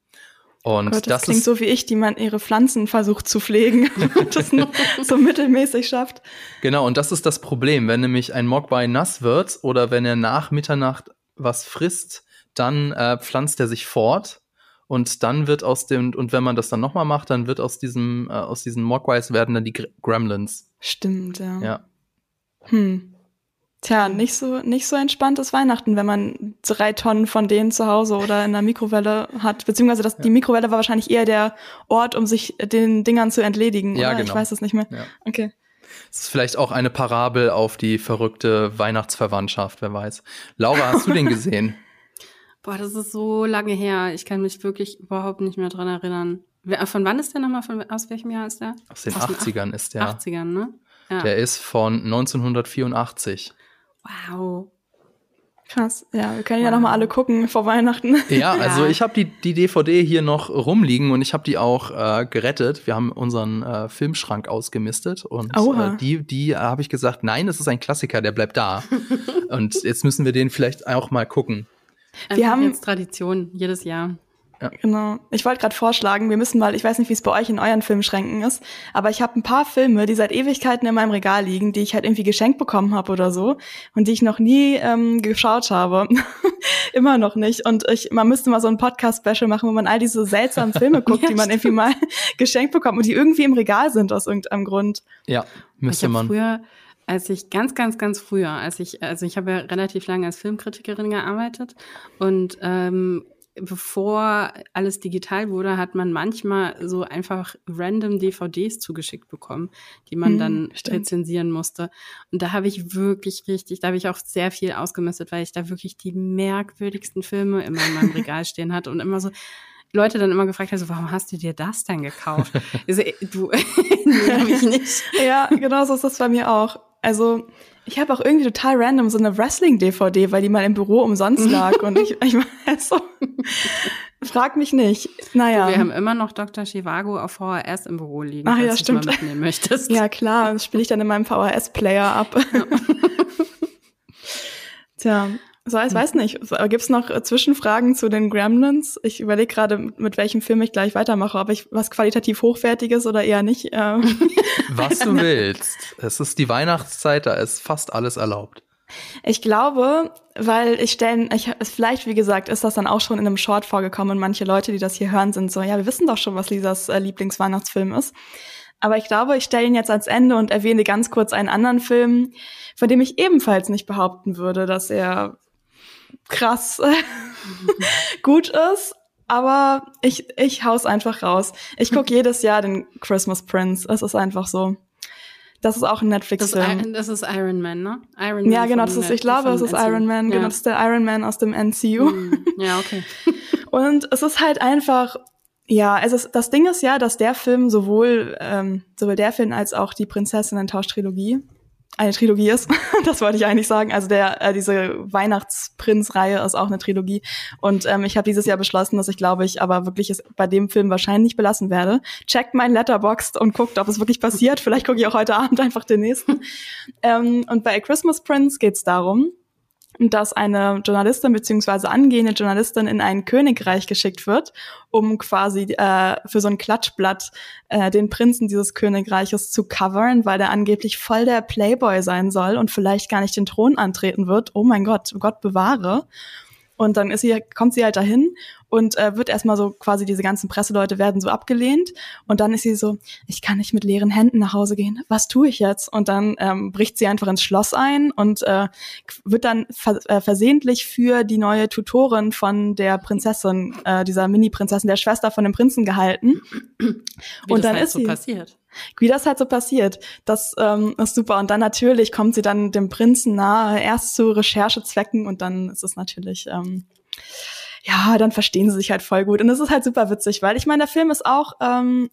Und Gott, das, das, klingt ist so wie ich, die man ihre Pflanzen versucht zu pflegen und das nur so mittelmäßig schafft. genau, und das ist das Problem. Wenn nämlich ein Mogwai nass wird oder wenn er nach Mitternacht was frisst, dann äh, pflanzt er sich fort. Und dann wird aus dem, und wenn man das dann nochmal macht, dann wird aus diesem, äh, aus diesen Mogwais werden dann die Gr- Gremlins. Stimmt, ja. Ja. Hm. Tja, nicht so, nicht so entspanntes Weihnachten, wenn man drei Tonnen von denen zu Hause oder in der Mikrowelle hat. Beziehungsweise das, die Mikrowelle war wahrscheinlich eher der Ort, um sich den Dingern zu entledigen. Ja, oder? Ich genau. weiß es nicht mehr. Ja. Okay. Es ist vielleicht auch eine Parabel auf die verrückte Weihnachtsverwandtschaft, wer weiß. Laura, hast du den gesehen? Boah, das ist so lange her. Ich kann mich wirklich überhaupt nicht mehr dran erinnern. Von wann ist der nochmal? Von, aus welchem Jahr ist der? Aus den Aus den 80ern ist der. 80ern, ne? Ja. Der ist von 1984. wow. Krass. Ja, wir können ja noch mal alle gucken vor Weihnachten. Ja, also Ja. ich habe die, die DVD hier noch rumliegen und ich habe die auch äh, gerettet. Wir haben unseren äh, Filmschrank ausgemistet und äh, die, die äh, habe ich gesagt, nein, es ist ein Klassiker, der bleibt da. und jetzt müssen wir den vielleicht auch mal gucken. Einfach haben- jetzt Tradition, jedes Jahr. Genau. Ich wollte gerade vorschlagen, wir müssen mal, ich weiß nicht, wie es bei euch in euren Filmschränken ist, aber ich habe ein paar Filme, die seit Ewigkeiten in meinem Regal liegen, die ich halt irgendwie geschenkt bekommen habe oder so und die ich noch nie ähm, geschaut habe. Immer noch nicht. Und ich, man müsste mal so ein Podcast-Special machen, wo man all diese seltsamen Filme guckt, Ja, die man irgendwie mal geschenkt bekommt und die irgendwie im Regal sind aus irgendeinem Grund. Ja, müsste man. früher, als ich ganz, ganz, ganz früher, als ich, also ich habe ja relativ lange als Filmkritikerin gearbeitet und ähm, bevor alles digital wurde, hat man manchmal so einfach random DVDs zugeschickt bekommen, die man Hm, dann stimmt. rezensieren musste. Und da habe ich wirklich richtig, da habe ich auch sehr viel ausgemistet, weil ich da wirklich die merkwürdigsten Filme immer in meinem Regal stehen hatte und immer so Leute dann immer gefragt haben, so, warum hast du dir das denn gekauft? So, "Ey, du, nee, hab ich nicht. Ja, genau so ist das bei mir auch. Also ich habe auch irgendwie total random so eine Wrestling-DVD, weil die mal im Büro umsonst lag und ich, ich weiß so, frag mich nicht. Naja. Wir haben immer noch Dr. Chivago auf VHS im Büro liegen, Ach ja, du stimmt. mal mitnehmen möchtest. Ja, klar, das spiele ich dann in meinem VHS-Player ab. Tja, so, ich weiß nicht. Gibt's noch äh, Zwischenfragen zu den Gremlins? Ich überlege gerade, mit welchem Film ich gleich weitermache, ob ich was qualitativ Hochwertiges oder eher nicht. Äh, Was du willst. Es ist die Weihnachtszeit, da ist fast alles erlaubt. Ich glaube, weil ich stellen, ich, es- vielleicht, wie gesagt, ist das dann auch schon in einem Short vorgekommen und manche Leute, die das hier hören, sind so, ja, wir wissen doch schon, was Lisas äh, Lieblingsweihnachtsfilm ist. Aber ich glaube, ich stelle ihn jetzt ans Ende und erwähne ganz kurz einen anderen Film, von dem ich ebenfalls nicht behaupten würde, dass er krass gut ist. Aber ich, ich hau's einfach raus. Ich gucke jedes Jahr den Christmas Prince. Es ist einfach so. Das ist auch ein Das, Netflix-Film. I- das ist Iron Man, ne? Iron Man Ja, genau, das ist, ich glaube, es ist NCU. Iron Man, genau, Ja. das ist der Iron Man aus dem MCU. Hm, ja, okay. Und es ist halt einfach, ja, also es, das Ding ist ja, dass der Film sowohl, ähm, sowohl der Film als auch die Prinzessinnen-Tausch-Trilogie eine Trilogie ist. das wollte ich eigentlich sagen. Also der, äh, diese Weihnachtsprinz-Reihe ist auch eine Trilogie. Und ähm, ich habe dieses Jahr beschlossen, dass ich glaube ich aber wirklich es bei dem Film wahrscheinlich belassen werde. Checkt mein Letterboxd und guckt, ob es wirklich passiert. Vielleicht gucke ich auch heute Abend einfach den nächsten. ähm, und bei A Christmas Prince geht es darum, dass eine Journalistin beziehungsweise angehende Journalistin in ein Königreich geschickt wird, um quasi äh, für so ein Klatschblatt äh, den Prinzen dieses Königreiches zu covern, weil der angeblich voll der Playboy sein soll und vielleicht gar nicht den Thron antreten wird. Oh mein Gott, Gott bewahre. Und dann ist sie, kommt sie halt dahin und äh, wird erstmal so quasi diese ganzen Presseleute werden so abgelehnt. Und dann ist sie so, ich kann nicht mit leeren Händen nach Hause gehen. Was tue ich jetzt? Und dann ähm, bricht sie einfach ins Schloss ein und äh, wird dann ver äh, versehentlich für die neue Tutorin von der Prinzessin, äh, dieser Mini-Prinzessin, der Schwester von dem Prinzen gehalten. Wie Und das dann halt ist so sie- passiert. Wie das halt so passiert, das ähm, ist super. Und dann natürlich kommt sie dann dem Prinzen nahe, erst zu Recherchezwecken und dann ist es natürlich, ähm, ja, dann verstehen sie sich halt voll gut. Und es ist halt super witzig, weil ich meine, der Film ist auch, ähm,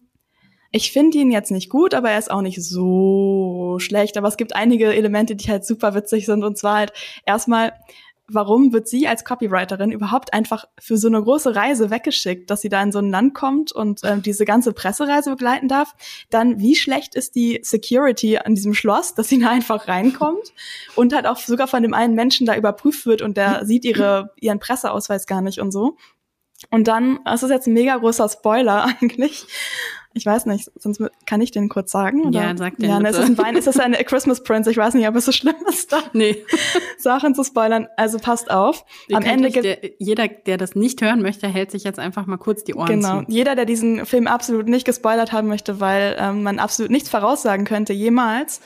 ich finde ihn jetzt nicht gut, aber er ist auch nicht so schlecht. Aber es gibt einige Elemente, die halt super witzig sind. Und zwar halt erstmal, warum wird sie als Copywriterin überhaupt einfach für so eine große Reise weggeschickt, dass sie da in so ein Land kommt und ähm, diese ganze Pressereise begleiten darf? Dann, wie schlecht ist die Security an diesem Schloss, dass sie da einfach reinkommt und halt auch sogar von dem einen Menschen da überprüft wird und der sieht ihre, ihren Presseausweis gar nicht und so. Und dann, das ist jetzt ein mega großer Spoiler eigentlich, ich weiß nicht, sonst kann ich den kurz sagen. Oder? Ja, sag den Ja, ne, bitte. ist es ein Wein, ist es eine Christmas Prince? Ich weiß nicht, ob es so schlimm ist, da Nee. Sachen zu spoilern. Also passt auf. Ihr Am Ende gibt der, jeder, der das nicht hören möchte, hält sich jetzt einfach mal kurz die Ohren Genau. zu. Jeder, der diesen Film absolut nicht gespoilert haben möchte, weil ähm, man absolut nichts voraussagen könnte, jemals.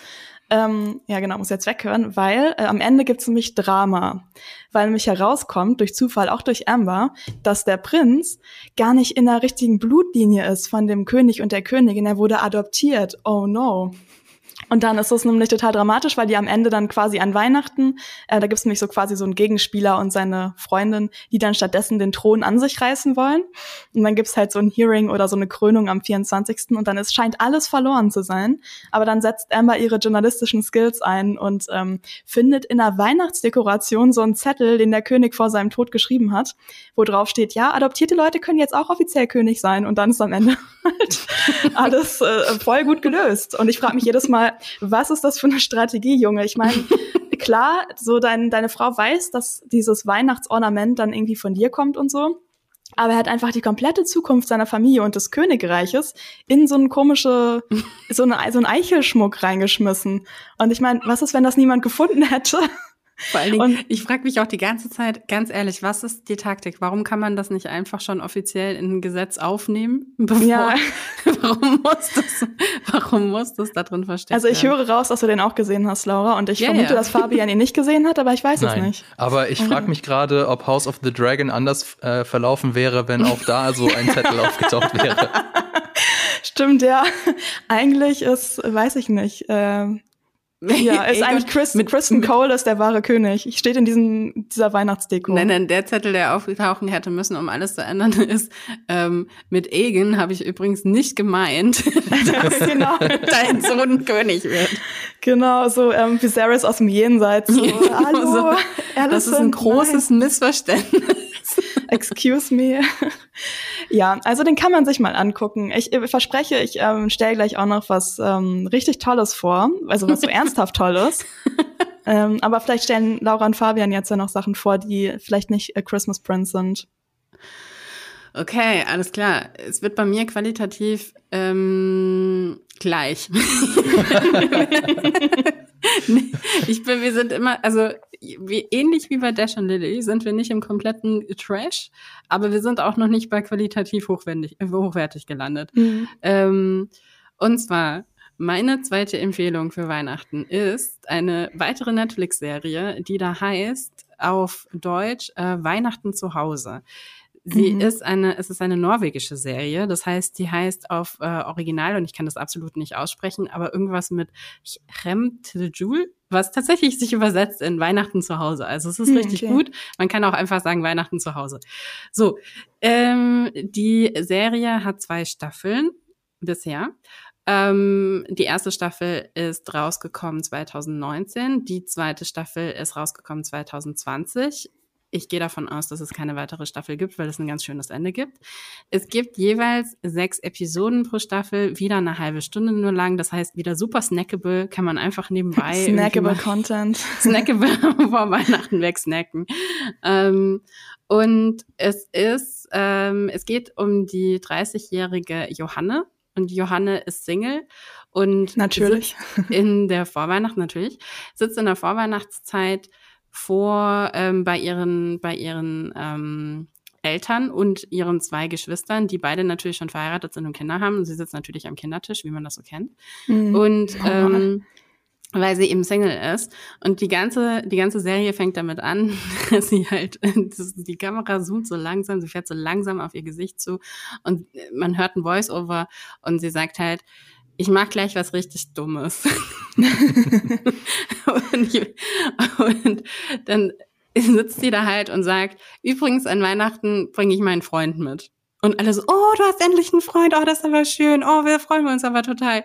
Ähm, ja, genau, muss jetzt weghören, weil äh, am Ende gibt's nämlich Drama. Weil nämlich herauskommt, durch Zufall, auch durch Amber, dass der Prinz gar nicht in der richtigen Blutlinie ist von dem König und der Königin. Er wurde adoptiert. Oh no. Und dann ist es nämlich total dramatisch, weil die am Ende dann quasi an Weihnachten, äh, da gibt's nämlich so quasi so einen Gegenspieler und seine Freundin, die dann stattdessen den Thron an sich reißen wollen. Und dann gibt's halt so ein Hearing oder so eine Krönung am 24. Und dann ist, scheint alles verloren zu sein. Aber dann setzt Amber ihre journalistischen Skills ein und ähm, findet in einer Weihnachtsdekoration so einen Zettel, den der König vor seinem Tod geschrieben hat, wo drauf steht, ja, adoptierte Leute können jetzt auch offiziell König sein. Und dann ist am Ende halt alles äh, voll gut gelöst. Und ich frage mich jedes Mal, was ist das für eine Strategie, Junge? Ich meine, klar, so dein, deine Frau weiß, dass dieses Weihnachtsornament dann irgendwie von dir kommt und so. Aber er hat einfach die komplette Zukunft seiner Familie und des Königreiches in so eine komische, so, eine, so einen Eichelschmuck reingeschmissen. Und ich meine, was ist, wenn das niemand gefunden hätte? Vor allen Dingen, Und- ich frage mich auch die ganze Zeit, ganz ehrlich, was ist die Taktik? Warum kann man das nicht einfach schon offiziell in ein Gesetz aufnehmen? Bevor, Ja. warum muss das, warum muss das da drin versteckt Also ich höre raus, dass du den auch gesehen hast, Laura. Und ich Ja, vermute, ja. dass Fabian ihn nicht gesehen hat, aber ich weiß es Nein. nicht. Aber ich frage mich gerade, ob House of the Dragon anders äh, verlaufen wäre, wenn auch da so ein Zettel aufgetaucht wäre. Stimmt, ja. Eigentlich ist, weiß ich nicht. Ähm, ja, ist eigentlich Chris, mit- Kristen Cole ist der wahre König. Ich steht in diesem, dieser Weihnachtsdeko. Nein, nein, der Zettel, der auftauchen hätte müssen, um alles zu ändern, ist, ähm, mit Egan habe ich übrigens nicht gemeint, dass genau. dein Sohn König wird. Genau, so ähm, Viserys aus dem Jenseits. So, Hallo, So, Das ist ein großes Missverständnis. Excuse me. ja, also den kann man sich mal angucken. Ich äh, verspreche, ich ähm, stelle gleich auch noch was ähm, richtig Tolles vor, also was so ernsthaft Tolles. ähm, aber vielleicht stellen Laura und Fabian jetzt ja noch Sachen vor, die vielleicht nicht äh, Christmas Prince sind. Okay, alles klar. Es wird bei mir qualitativ ähm, gleich. Nee, ich bin, wir sind immer, also wie, ähnlich wie bei Dash und Lily sind wir nicht im kompletten Trash, aber wir sind auch noch nicht bei qualitativ hochwendig, äh, hochwertig gelandet. Ähm, und zwar, meine zweite Empfehlung für Weihnachten ist eine weitere Netflix-Serie, die da heißt auf Deutsch äh, Weihnachten zu Hause. Sie Mhm. ist eine, es ist eine norwegische Serie, das heißt, die heißt auf äh, Original, und ich kann das absolut nicht aussprechen, aber irgendwas mit Chremtjul, was tatsächlich sich übersetzt in Weihnachten zu Hause. Also es ist Hm, richtig okay. gut. Man kann auch einfach sagen Weihnachten zu Hause. So, ähm, die Serie hat zwei Staffeln bisher. Ähm, die erste Staffel ist rausgekommen 2019, die zweite Staffel ist rausgekommen 2020. Ich gehe davon aus, dass es keine weitere Staffel gibt, weil es ein ganz schönes Ende gibt. Es gibt jeweils sechs Episoden pro Staffel, wieder eine halbe Stunde nur lang. Das heißt, wieder super snackable, kann man einfach nebenbei Snackable Content. snackable vor Weihnachten wegsnacken. Ähm, und es ist, ähm, es geht um die 30-jährige Johanne. Und Johanne ist Single und Natürlich. in der Vorweihnacht natürlich sitzt in der Vorweihnachtszeit vor ähm, bei ihren bei ihren ähm, Eltern und ihren zwei Geschwistern, die beide natürlich schon verheiratet sind und Kinder haben. Und sie sitzt natürlich am Kindertisch, wie man das so kennt. Mhm. Und Oh ähm, weil sie eben Single ist. Und die ganze, die ganze Serie fängt damit an, dass sie halt, die Kamera zoomt so langsam, sie fährt so langsam auf ihr Gesicht zu und man hört ein Voice-Over und sie sagt halt, ich mache gleich was richtig Dummes. und, und dann sitzt sie da halt und sagt, übrigens an Weihnachten bringe ich meinen Freund mit. Und alle so, oh, du hast endlich einen Freund, oh, das ist aber schön, oh, wir freuen uns aber total.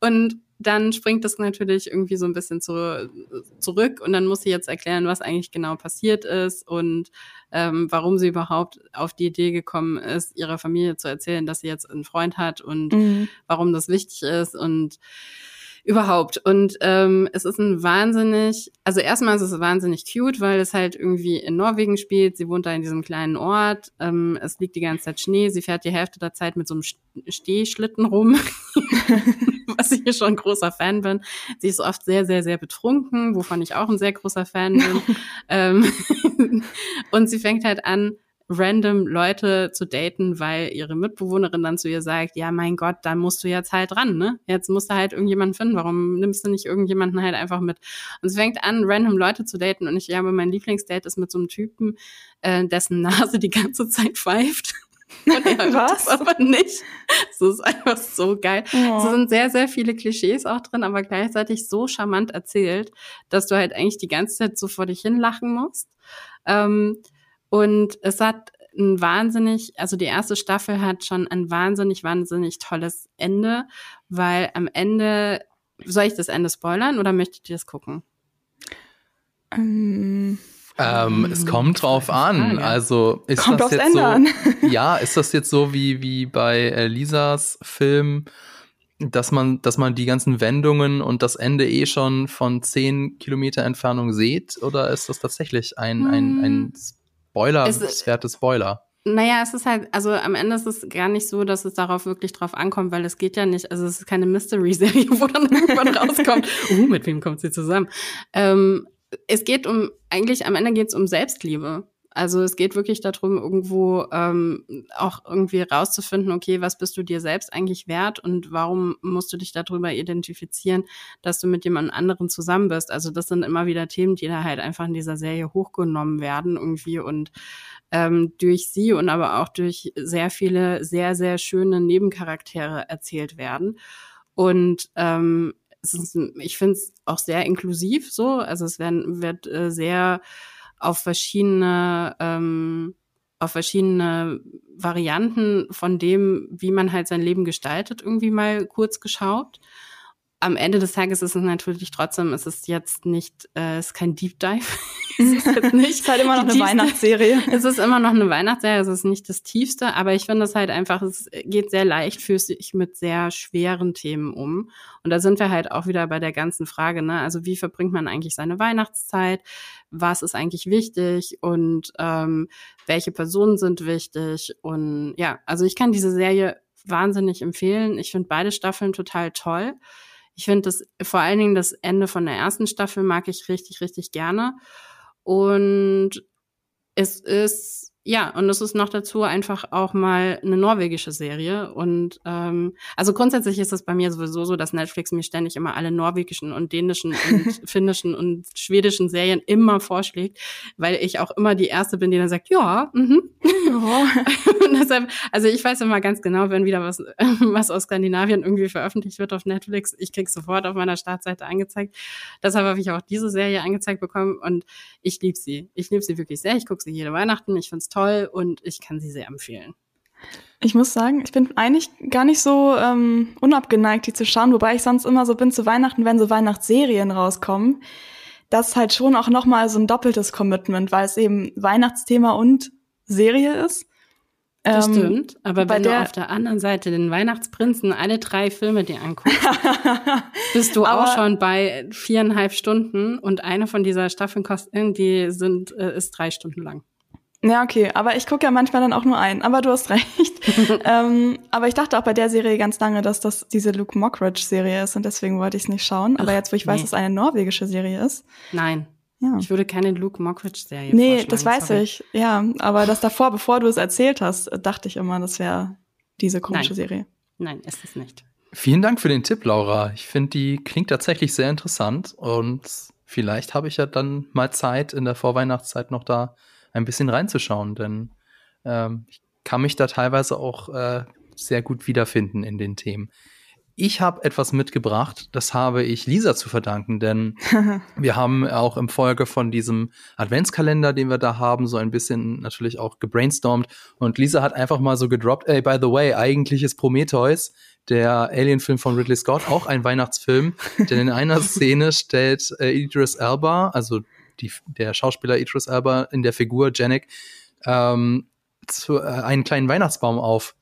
Und dann springt das natürlich irgendwie so ein bisschen zu, zurück und dann muss sie jetzt erklären, was eigentlich genau passiert ist und ähm, warum sie überhaupt auf die Idee gekommen ist, ihrer Familie zu erzählen, dass sie jetzt einen Freund hat und mhm. warum das wichtig ist und überhaupt. Und ähm, es ist ein wahnsinnig, also erstmal ist es wahnsinnig cute, weil es halt irgendwie in Norwegen spielt. Sie wohnt da in diesem kleinen Ort. Ähm, es liegt die ganze Zeit Schnee. Sie fährt die Hälfte der Zeit mit so einem Stehschlitten rum, was ich hier schon ein großer Fan bin. Sie ist oft sehr, sehr, sehr betrunken, wovon ich auch ein sehr großer Fan bin. ähm, und sie fängt halt an, random Leute zu daten, weil ihre Mitbewohnerin dann zu ihr sagt, ja, mein Gott, da musst du jetzt halt dran, ne? Jetzt musst du halt irgendjemanden finden. Warum nimmst du nicht irgendjemanden halt einfach mit? Und sie fängt an, random Leute zu daten. Und ich glaube, mein Lieblingsdate ist mit so einem Typen, äh, dessen Nase die ganze Zeit pfeift. Und er Was? aber nicht. Das ist einfach so geil. Oh. Es sind sehr, sehr viele Klischees auch drin, aber gleichzeitig so charmant erzählt, dass du halt eigentlich die ganze Zeit so vor dich hin lachen musst. Ähm, und es hat ein wahnsinnig, also die erste Staffel hat schon ein wahnsinnig, wahnsinnig tolles Ende, weil am Ende, soll ich das Ende spoilern oder möchtet ihr das gucken? Ähm, ähm, es kommt drauf an. Also ist kommt das jetzt Ende so? An. ja, ist das jetzt so wie wie bei Lisas Film, dass man dass man die ganzen Wendungen und das Ende eh schon von zehn Kilometer Entfernung sieht? Oder ist das tatsächlich ein ein ein hm. Spoiler, werte Spoiler. Naja, es ist halt, also am Ende ist es gar nicht so, dass es darauf wirklich drauf ankommt, weil es geht ja nicht, also es ist keine Mystery-Serie, wo dann irgendwann rauskommt, uh, mit wem kommt sie zusammen? Ähm, es geht um, eigentlich am Ende geht es um Selbstliebe. Also es geht wirklich darum, irgendwo ähm, auch irgendwie rauszufinden, okay, was bist du dir selbst eigentlich wert und warum musst du dich darüber identifizieren, dass du mit jemand anderen zusammen bist. Also das sind immer wieder Themen, die da halt einfach in dieser Serie hochgenommen werden irgendwie und ähm, durch sie und aber auch durch sehr viele sehr, sehr schöne Nebencharaktere erzählt werden. Und ähm, ist, ich finde es auch sehr inklusiv so. Also es werden, wird äh, sehr auf verschiedene ähm, auf verschiedene Varianten von dem, wie man halt sein Leben gestaltet, irgendwie mal kurz geschaut am Ende des Tages ist es natürlich trotzdem, es ist jetzt nicht, äh, es ist kein Deep Dive. es ist jetzt nicht. es ist halt immer noch eine Weihnachtsserie. Es ist immer noch eine Weihnachtsserie, es ist nicht das Tiefste, aber ich finde es halt einfach, es geht sehr leichtfüßig mit sehr schweren Themen um. Und da sind wir halt auch wieder bei der ganzen Frage, ne? Also wie verbringt man eigentlich seine Weihnachtszeit? Was ist eigentlich wichtig? Und ähm, welche Personen sind wichtig? Und ja, also ich kann diese Serie wahnsinnig empfehlen. Ich finde beide Staffeln total toll. Ich finde das vor allen Dingen das Ende von der ersten Staffel mag ich richtig, richtig gerne. Und es ist ja, und es ist noch dazu einfach auch mal eine norwegische Serie. Und ähm, also grundsätzlich ist es bei mir sowieso so, dass Netflix mir ständig immer alle norwegischen und dänischen und finnischen und schwedischen Serien immer vorschlägt, weil ich auch immer die erste bin, die dann sagt, ja, mhm. Ja. und deshalb, also ich weiß immer ganz genau, wenn wieder was, was aus Skandinavien irgendwie veröffentlicht wird auf Netflix, ich krieg sofort auf meiner Startseite angezeigt. Deshalb habe ich auch diese Serie angezeigt bekommen und ich liebe sie. Ich liebe sie wirklich sehr. Ich gucke sie jede Weihnachten. Ich finde toll und ich kann sie sehr empfehlen. Ich muss sagen, ich bin eigentlich gar nicht so ähm, unabgeneigt, die zu schauen, wobei ich sonst immer so bin zu Weihnachten, wenn so Weihnachtsserien rauskommen. Das ist halt schon auch nochmal so ein doppeltes Commitment, weil es eben Weihnachtsthema und Serie ist. Das ähm, stimmt, aber wenn du auf der anderen Seite den Weihnachtsprinzen alle drei Filme dir anguckst, bist du auch schon bei viereinhalb Stunden und eine von dieser Staffeln kostet irgendwie sind äh, ist drei Stunden lang. Ja, okay, aber ich gucke ja manchmal dann auch nur ein. Aber du hast recht. ähm, aber ich dachte auch bei der Serie ganz lange, dass das diese Luke Mockridge-Serie ist und deswegen wollte ich es nicht schauen. Aber Ach, jetzt, wo ich nee. weiß, dass es eine norwegische Serie ist. Nein. Ja. Ich würde keine Luke Mockridge-Serie Nee, das weiß sorry. ich. Ja, aber das davor, bevor du es erzählt hast, dachte ich immer, das wäre diese komische Nein. Serie. Nein, ist es nicht. Vielen Dank für den Tipp, Laura. Ich finde, die klingt tatsächlich sehr interessant und vielleicht habe ich ja dann mal Zeit in der Vorweihnachtszeit noch da ein bisschen reinzuschauen, denn ähm, ich kann mich da teilweise auch äh, sehr gut wiederfinden in den Themen. ich habe etwas mitgebracht, das habe ich Lisa zu verdanken, denn wir haben auch im Folge von diesem Adventskalender, den wir da haben, so ein bisschen natürlich auch gebrainstormt und Lisa hat einfach mal so gedroppt, ey, by the way, eigentlich ist Prometheus, der Alien-Film von Ridley Scott, auch ein Weihnachtsfilm, denn in einer Szene stellt äh, Idris Elba, also die, der Schauspieler Idris Elba in der Figur Janek, ähm, zu, äh, einen kleinen Weihnachtsbaum auf.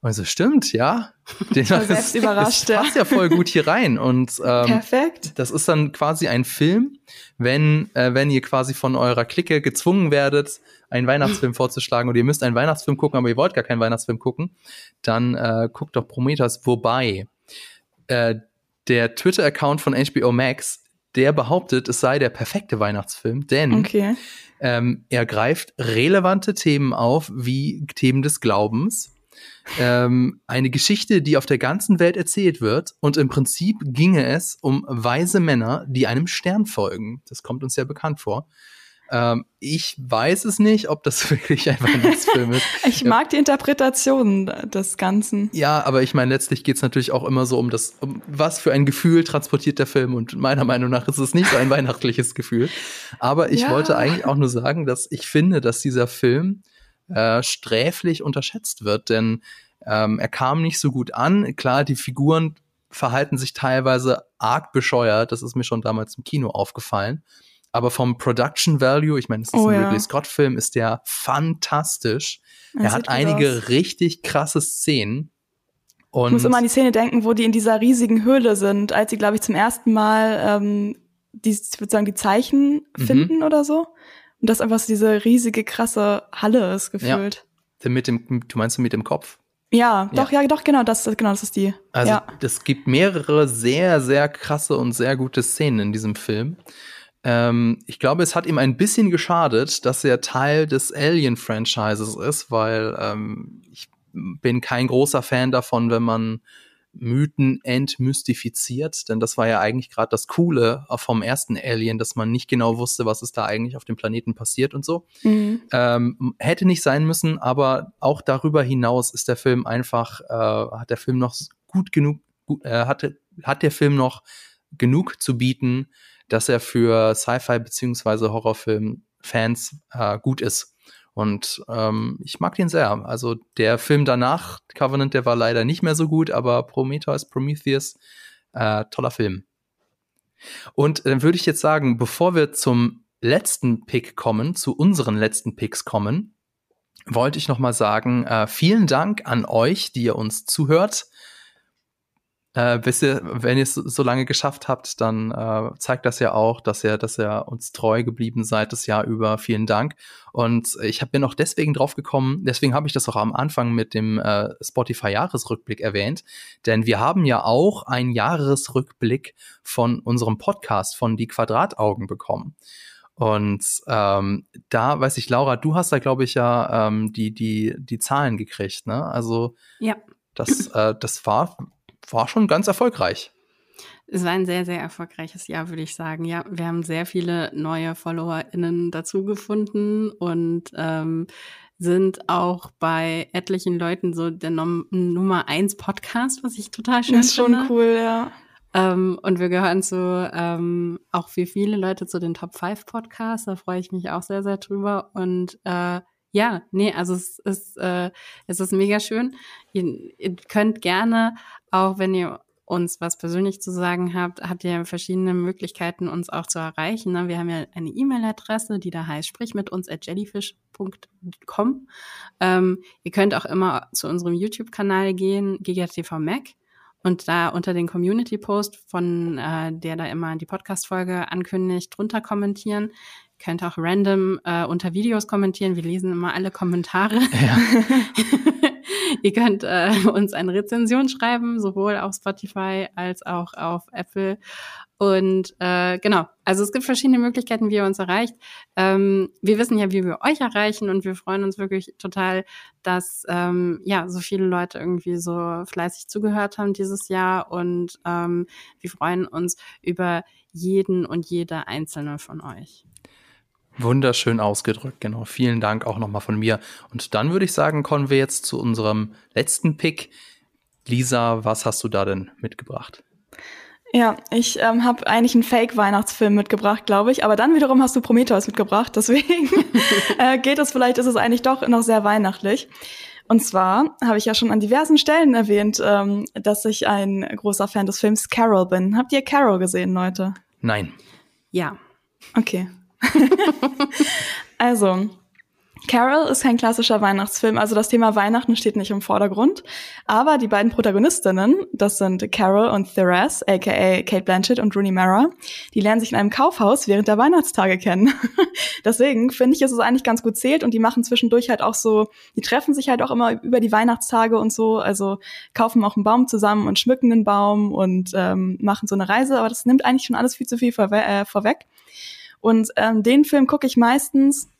Und so, stimmt, ja. Den war selbst überrascht. Das passt ja voll gut hier rein. Und ähm, Perfekt. das ist dann quasi ein Film, wenn, äh, wenn ihr quasi von eurer Clique gezwungen werdet, einen Weihnachtsfilm vorzuschlagen und ihr müsst einen Weihnachtsfilm gucken, aber ihr wollt gar keinen Weihnachtsfilm gucken, dann äh, guckt doch Prometheus. Wobei äh, der Twitter-Account von HBO Max, der behauptet, es sei der perfekte Weihnachtsfilm, denn Okay. ähm, er greift relevante Themen auf, wie Themen des Glaubens. Ähm, eine Geschichte, die auf der ganzen Welt erzählt wird. Und im Prinzip ginge es um weise Männer, die einem Stern folgen. Das kommt uns ja bekannt vor. Ähm, ich weiß es nicht, ob das wirklich ein Weihnachtsfilm ist. Ich mag die Interpretation des Ganzen. Ja, aber ich meine, letztlich geht es natürlich auch immer so um das, um was für ein Gefühl transportiert der Film. Und meiner Meinung nach ist es nicht so ein weihnachtliches Gefühl. Aber ich Ja. wollte eigentlich auch nur sagen, dass ich finde, dass dieser Film äh, sträflich unterschätzt wird, denn ähm, er kam nicht so gut an. Klar, die Figuren verhalten sich teilweise arg bescheuert. Das ist mir schon damals im Kino aufgefallen. Aber vom Production Value, ich meine, es ist Oh ein ja. Ridley Scott-Film, ist der fantastisch. Er Er hat einige aus. richtig krasse Szenen. Und Ich muss immer an die Szene denken, wo die in dieser riesigen Höhle sind, als sie, glaube ich, zum ersten Mal ähm, die, ich würde sagen, die Zeichen Mhm. finden oder so. Und das einfach so diese riesige, krasse Halle ist gefühlt. mit dem, du meinst mit dem Kopf? Ja, doch, ja. doch, genau, das, genau, das ist die. Also ja. es gibt mehrere sehr, sehr krasse und sehr gute Szenen in diesem Film. Ähm, ich glaube, es hat ihm ein bisschen geschadet, dass er Teil des Alien-Franchises ist, weil ähm, ich bin kein großer Fan davon, wenn man Mythen entmystifiziert, denn das war ja eigentlich gerade das Coole vom ersten Alien, dass man nicht genau wusste, was ist da eigentlich auf dem Planeten passiert und so. Mhm. Ähm, hätte nicht sein müssen, aber auch darüber hinaus ist der Film einfach, äh, hat der Film noch gut genug, gut, äh, hatte, hat der Film noch genug zu bieten, dass er für Sci-Fi beziehungsweise Horrorfilm-Fans äh, gut ist. Und ähm, ich mag den sehr. Also der Film danach, Covenant, der war leider nicht mehr so gut, aber Prometheus, Prometheus, äh, toller Film. Und dann würde ich jetzt sagen, bevor wir zum letzten Pick kommen, zu unseren letzten Picks kommen, wollte ich noch mal sagen, äh, vielen Dank an euch, die ihr uns zuhört. Äh, bis ihr, wenn ihr es so lange geschafft habt, dann äh, zeigt das ja auch, dass ihr, dass ihr uns treu geblieben seid das Jahr über. Vielen Dank. Und ich hab- bin auch deswegen drauf gekommen, deswegen habe ich das auch am Anfang mit dem äh, Spotify-Jahresrückblick erwähnt, denn wir haben ja auch einen Jahresrückblick von unserem Podcast von Die Quadrataugen bekommen. Und ähm, da weiß ich, Laura, du hast da, glaube ich, ja ähm, die, die, die Zahlen gekriegt, ne? Also Ja. das, äh, das war, war schon ganz erfolgreich. Es war ein sehr, sehr erfolgreiches Jahr, würde ich sagen. Ja, wir haben sehr viele neue FollowerInnen dazu gefunden und ähm, sind auch bei etlichen Leuten so der Num Nummer eins Podcast, was ich total schön Das ist schon finde. cool, ja. Ähm, und wir gehören zu ähm, auch für viele Leute zu den Top 5 Podcasts. Da freue ich mich auch sehr, sehr drüber. Und äh, ja, nee, also es ist, äh, es ist mega schön. Ihr, ihr könnt gerne, auch wenn ihr uns was persönlich zu sagen habt, habt ihr verschiedene Möglichkeiten, uns auch zu erreichen. ne? Wir haben ja eine E-Mail-Adresse, die da heißt, sprich mit uns at jellyfish.com. Ähm, ihr könnt auch immer zu unserem YouTube-Kanal gehen, GigaTV Mac und da unter den Community-Post, von äh, der da immer die Podcast-Folge ankündigt, drunter kommentieren. Ihr könnt auch random äh, unter Videos kommentieren. Wir lesen immer alle Kommentare. Ja. Ihr könnt äh, uns eine Rezension schreiben, sowohl auf Spotify als auch auf Apple. Und äh, genau, also es gibt verschiedene Möglichkeiten, wie ihr uns erreicht. Ähm, wir wissen ja, wie wir euch erreichen und wir freuen uns wirklich total, dass ähm, ja so viele Leute irgendwie so fleißig zugehört haben dieses Jahr und ähm, wir freuen uns über jeden und jede einzelne von euch. Wunderschön ausgedrückt, genau. Vielen Dank auch nochmal von mir. Und dann würde ich sagen, kommen wir jetzt zu unserem letzten Pick. Lisa, was hast du da denn mitgebracht? Ja, ich ähm, habe eigentlich einen Fake-Weihnachtsfilm mitgebracht, glaube ich. Aber dann wiederum hast du Prometheus mitgebracht. Deswegen äh, geht es vielleicht, ist es eigentlich doch noch sehr weihnachtlich. Und zwar habe ich ja schon an diversen Stellen erwähnt, ähm, dass ich ein großer Fan des Films Carol bin. Habt ihr Carol gesehen, Leute? Nein. Ja. Okay. also, Carol ist kein klassischer Weihnachtsfilm, also das Thema Weihnachten steht nicht im Vordergrund. Aber die beiden Protagonistinnen, das sind Carol und Therese, aka Kate Blanchett und Rooney Mara, die lernen sich in einem Kaufhaus während der Weihnachtstage kennen. Deswegen finde ich, ist es eigentlich ganz gut zählt und die machen zwischendurch halt auch so, die treffen sich halt auch immer über die Weihnachtstage und so, also kaufen auch einen Baum zusammen und schmücken den Baum und ähm, machen so eine Reise, aber das nimmt eigentlich schon alles viel zu viel vorwe äh, vorweg. Und ähm, den Film gucke ich meistens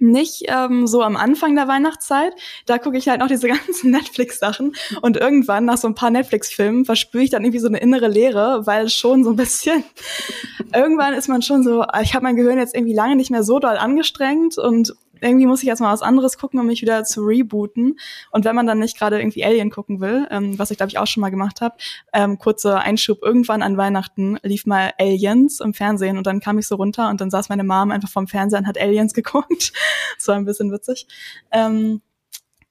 nicht ähm, so am Anfang der Weihnachtszeit. Da gucke ich halt noch diese ganzen Netflix-Sachen und irgendwann nach so ein paar Netflix-Filmen verspüre ich dann irgendwie so eine innere Leere, weil schon so ein bisschen irgendwann ist man schon so, ich habe mein Gehirn jetzt irgendwie lange nicht mehr so doll angestrengt und irgendwie muss ich erstmal was anderes gucken, um mich wieder zu rebooten. Und wenn man dann nicht gerade irgendwie Alien gucken will, ähm, was ich glaube ich auch schon mal gemacht habe, ähm, kurzer Einschub, irgendwann an Weihnachten lief mal Aliens im Fernsehen und dann kam ich so runter und dann saß meine Mom einfach vorm Fernseher und hat Aliens geguckt. war ein bisschen witzig. Ähm,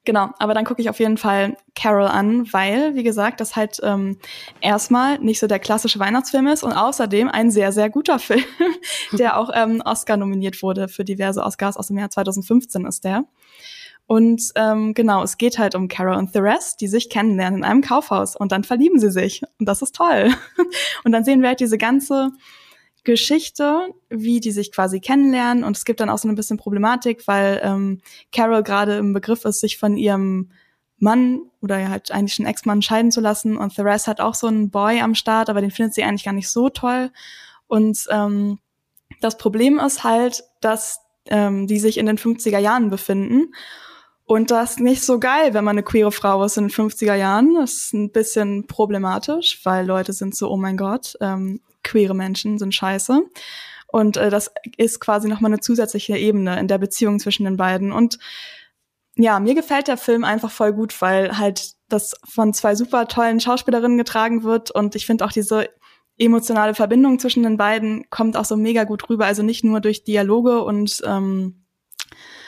Genau, aber dann gucke ich auf jeden Fall Carol an, weil, wie gesagt, das halt ähm, erstmal nicht so der klassische Weihnachtsfilm ist und außerdem ein sehr, sehr guter Film, der auch ähm, Oscar nominiert wurde für diverse Oscars aus dem Jahr 2015 ist der. Und ähm, genau, es geht halt um Carol und Therese, die sich kennenlernen in einem Kaufhaus und dann verlieben sie sich und das ist toll. Und dann sehen wir halt diese ganze Geschichte, wie die sich quasi kennenlernen. Und es gibt dann auch so ein bisschen Problematik, weil ähm, Carol gerade im Begriff ist, sich von ihrem Mann oder ja halt eigentlich schon Ex-Mann scheiden zu lassen. Und Therese hat auch so einen Boy am Start, aber den findet sie eigentlich gar nicht so toll. Und ähm, das Problem ist halt, dass ähm, die sich in den 50er Jahren befinden. Und das ist nicht so geil, wenn man eine queere Frau ist in den 50er Jahren. Das ist ein bisschen problematisch, weil Leute sind so, oh mein Gott, ähm, queere Menschen sind scheiße. Und äh, das ist quasi nochmal eine zusätzliche Ebene in der Beziehung zwischen den beiden. Und ja, mir gefällt der Film einfach voll gut, weil halt das von zwei super tollen Schauspielerinnen getragen wird. Und ich finde auch diese emotionale Verbindung zwischen den beiden kommt auch so mega gut rüber. Also nicht nur durch Dialoge und ähm,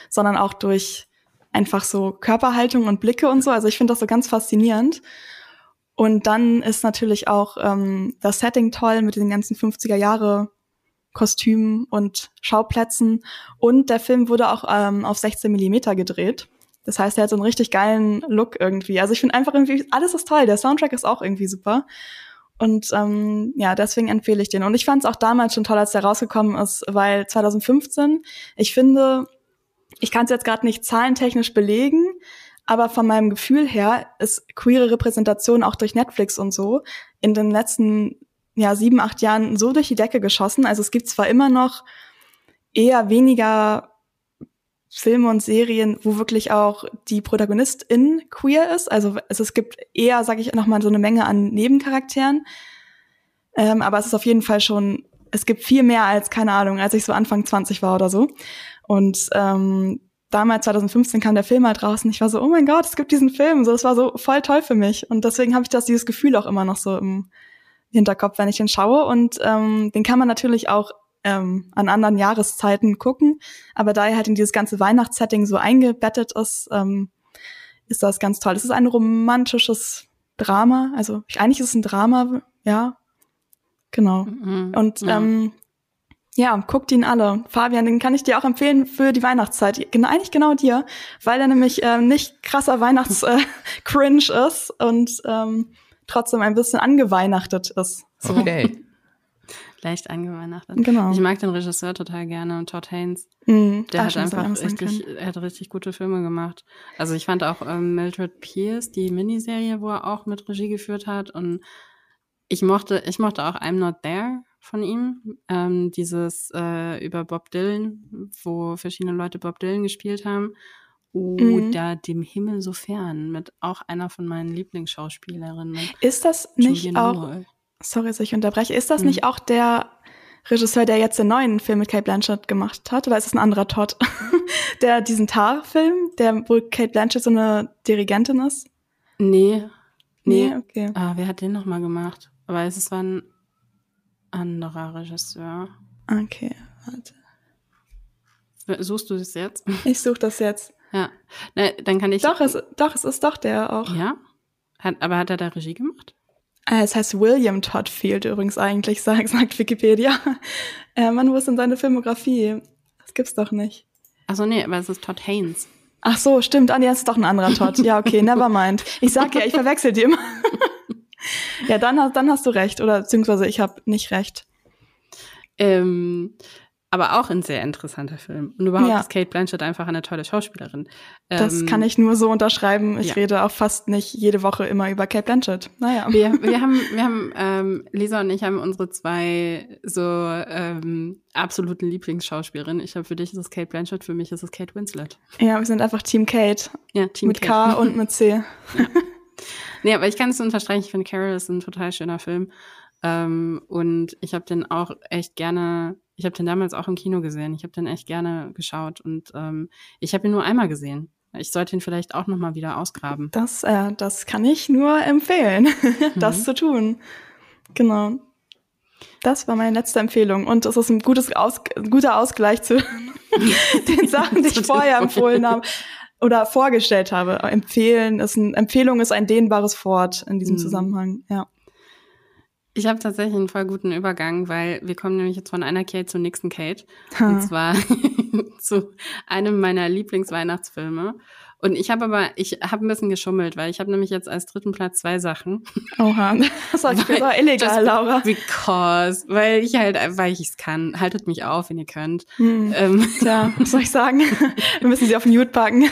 sondern auch durch einfach so Körperhaltung und Blicke und so. Also ich finde das so ganz faszinierend. Und dann ist natürlich auch ähm, das Setting toll mit den ganzen 50er Jahre Kostümen und Schauplätzen. Und der Film wurde auch ähm, auf 16 Millimeter gedreht. Das heißt, er hat so einen richtig geilen Look irgendwie. Also ich finde einfach irgendwie, alles ist toll. Der Soundtrack ist auch irgendwie super. Und ähm, ja, deswegen empfehle ich den. Und ich fand es auch damals schon toll, als der rausgekommen ist, weil 2015, ich finde, ich kann es jetzt gerade nicht zahlentechnisch belegen, aber von meinem Gefühl her ist queere Repräsentation auch durch Netflix und so in den letzten ja, sieben, acht Jahren so durch die Decke geschossen. Also es gibt zwar immer noch eher weniger Filme und Serien, wo wirklich auch die Protagonistin queer ist. Also es, es gibt eher, sage ich noch mal, so eine Menge an Nebencharakteren. Ähm, aber es ist auf jeden Fall schon, es gibt viel mehr als, keine Ahnung, als ich so Anfang 20 war oder so. Und ähm, damals 2015 kam der Film halt raus und ich war so, oh mein Gott, es gibt diesen Film. So, das war so voll toll für mich. Und deswegen habe ich das, dieses Gefühl auch immer noch so im Hinterkopf, wenn ich den schaue. Und ähm, den kann man natürlich auch ähm, an anderen Jahreszeiten gucken. Aber da er halt in dieses ganze Weihnachtssetting so eingebettet ist, ähm, ist das ganz toll. Es ist ein romantisches Drama. Also eigentlich ist es ein Drama, ja. Genau. Mhm. Und ähm, ja, guckt ihn alle. Fabian, den kann ich dir auch empfehlen für die Weihnachtszeit. Genau, eigentlich genau dir, weil er nämlich ähm, nicht krasser Weihnachts-Cringe äh, ist und ähm, trotzdem ein bisschen angeweihnachtet ist. So. Okay. Leicht angeweihnachtet. Genau. Ich mag den Regisseur total gerne, Todd Haynes. Mm, der hat einfach richtig, er hat richtig gute Filme gemacht. Also ich fand auch ähm, Mildred Pierce, die Miniserie, wo er auch mit Regie geführt hat und ich mochte, ich mochte auch I'm Not There von ihm. Ähm, dieses äh, über Bob Dylan, wo verschiedene Leute Bob Dylan gespielt haben. Oder mhm. dem Himmel so fern mit auch einer von meinen Lieblingsschauspielerinnen. Ist das nicht Julian auch, Moore. sorry, dass ich unterbreche, ist das mhm. nicht auch der Regisseur, der jetzt den neuen Film mit Kate Blanchett gemacht hat? Oder ist es ein anderer Todd? der diesen Tar-Film, der, wo Kate Blanchett so eine Dirigentin ist? Nee, Nee, Nee, okay. Ah, wer hat den nochmal gemacht? Aber es war ein anderer Regisseur. Okay, warte. Suchst du das jetzt? Ich suche das jetzt. Ja. Ne, dann kann ich. Doch, es, doch, es ist doch der auch. Ja? Hat, aber hat er da Regie gemacht? Äh, Es heißt William Todd Field übrigens eigentlich, sagt, sagt Wikipedia. Äh, Mann, wo ist denn seine Filmografie? Das gibt's doch nicht. Achso, nee, aber es ist Todd Haynes. Ach so, stimmt. Ah, nee, das ist doch ein anderer Todd. Ja, okay, never mind. Ich sag ja, ich verwechsel die immer. ja, dann, hast- dann hast du recht. Oder beziehungsweise ich habe nicht recht. Ähm, aber auch ein sehr interessanter Film. Und überhaupt Ja. ist Kate Blanchett einfach eine tolle Schauspielerin. Das Ähm, kann ich nur so unterschreiben. Ich ja. rede auch fast nicht jede Woche immer über Kate Blanchett. Naja. Wir, wir haben, wir haben, ähm, Lisa und ich haben unsere zwei so ähm, absoluten Lieblingsschauspielerinnen. Ich habe für dich ist es Kate Blanchett, für mich ist es Kate Winslet. Ja, wir sind einfach Team Kate. Ja, Team mit Kate. K und mit C. Nee, aber ich kann es unterstreichen. Ich finde Carol ist ein total schöner Film. Ähm, und ich habe den auch echt gerne, ich habe den damals auch im Kino gesehen. Ich habe den echt gerne geschaut und ähm, ich habe ihn nur einmal gesehen. Ich sollte ihn vielleicht auch noch mal wieder ausgraben. Das, äh, das kann ich nur empfehlen, das Mhm. zu tun. Genau. Das war meine letzte Empfehlung. Und es ist ein gutes Aus guter Ausgleich zu den Sachen, die ich vorher empfohlen habe oder vorgestellt habe. Empfehlen ist ein, Empfehlung ist ein dehnbares Wort in diesem Mhm. Zusammenhang. Ja. Ich habe tatsächlich einen voll guten Übergang, weil wir kommen nämlich jetzt von einer Kate zur nächsten Kate. Und zwar zu einem meiner Lieblingsweihnachtsfilme. Und ich habe aber, ich habe ein bisschen geschummelt, weil ich habe nämlich jetzt als dritten Platz zwei Sachen. Oha. Das war Weil- illegal, Laura. Because, weil ich halt, weil ich es kann. Haltet mich auf, wenn ihr könnt. Hm. Ähm, Tja, was soll ich sagen? Wir müssen sie auf den Mute packen.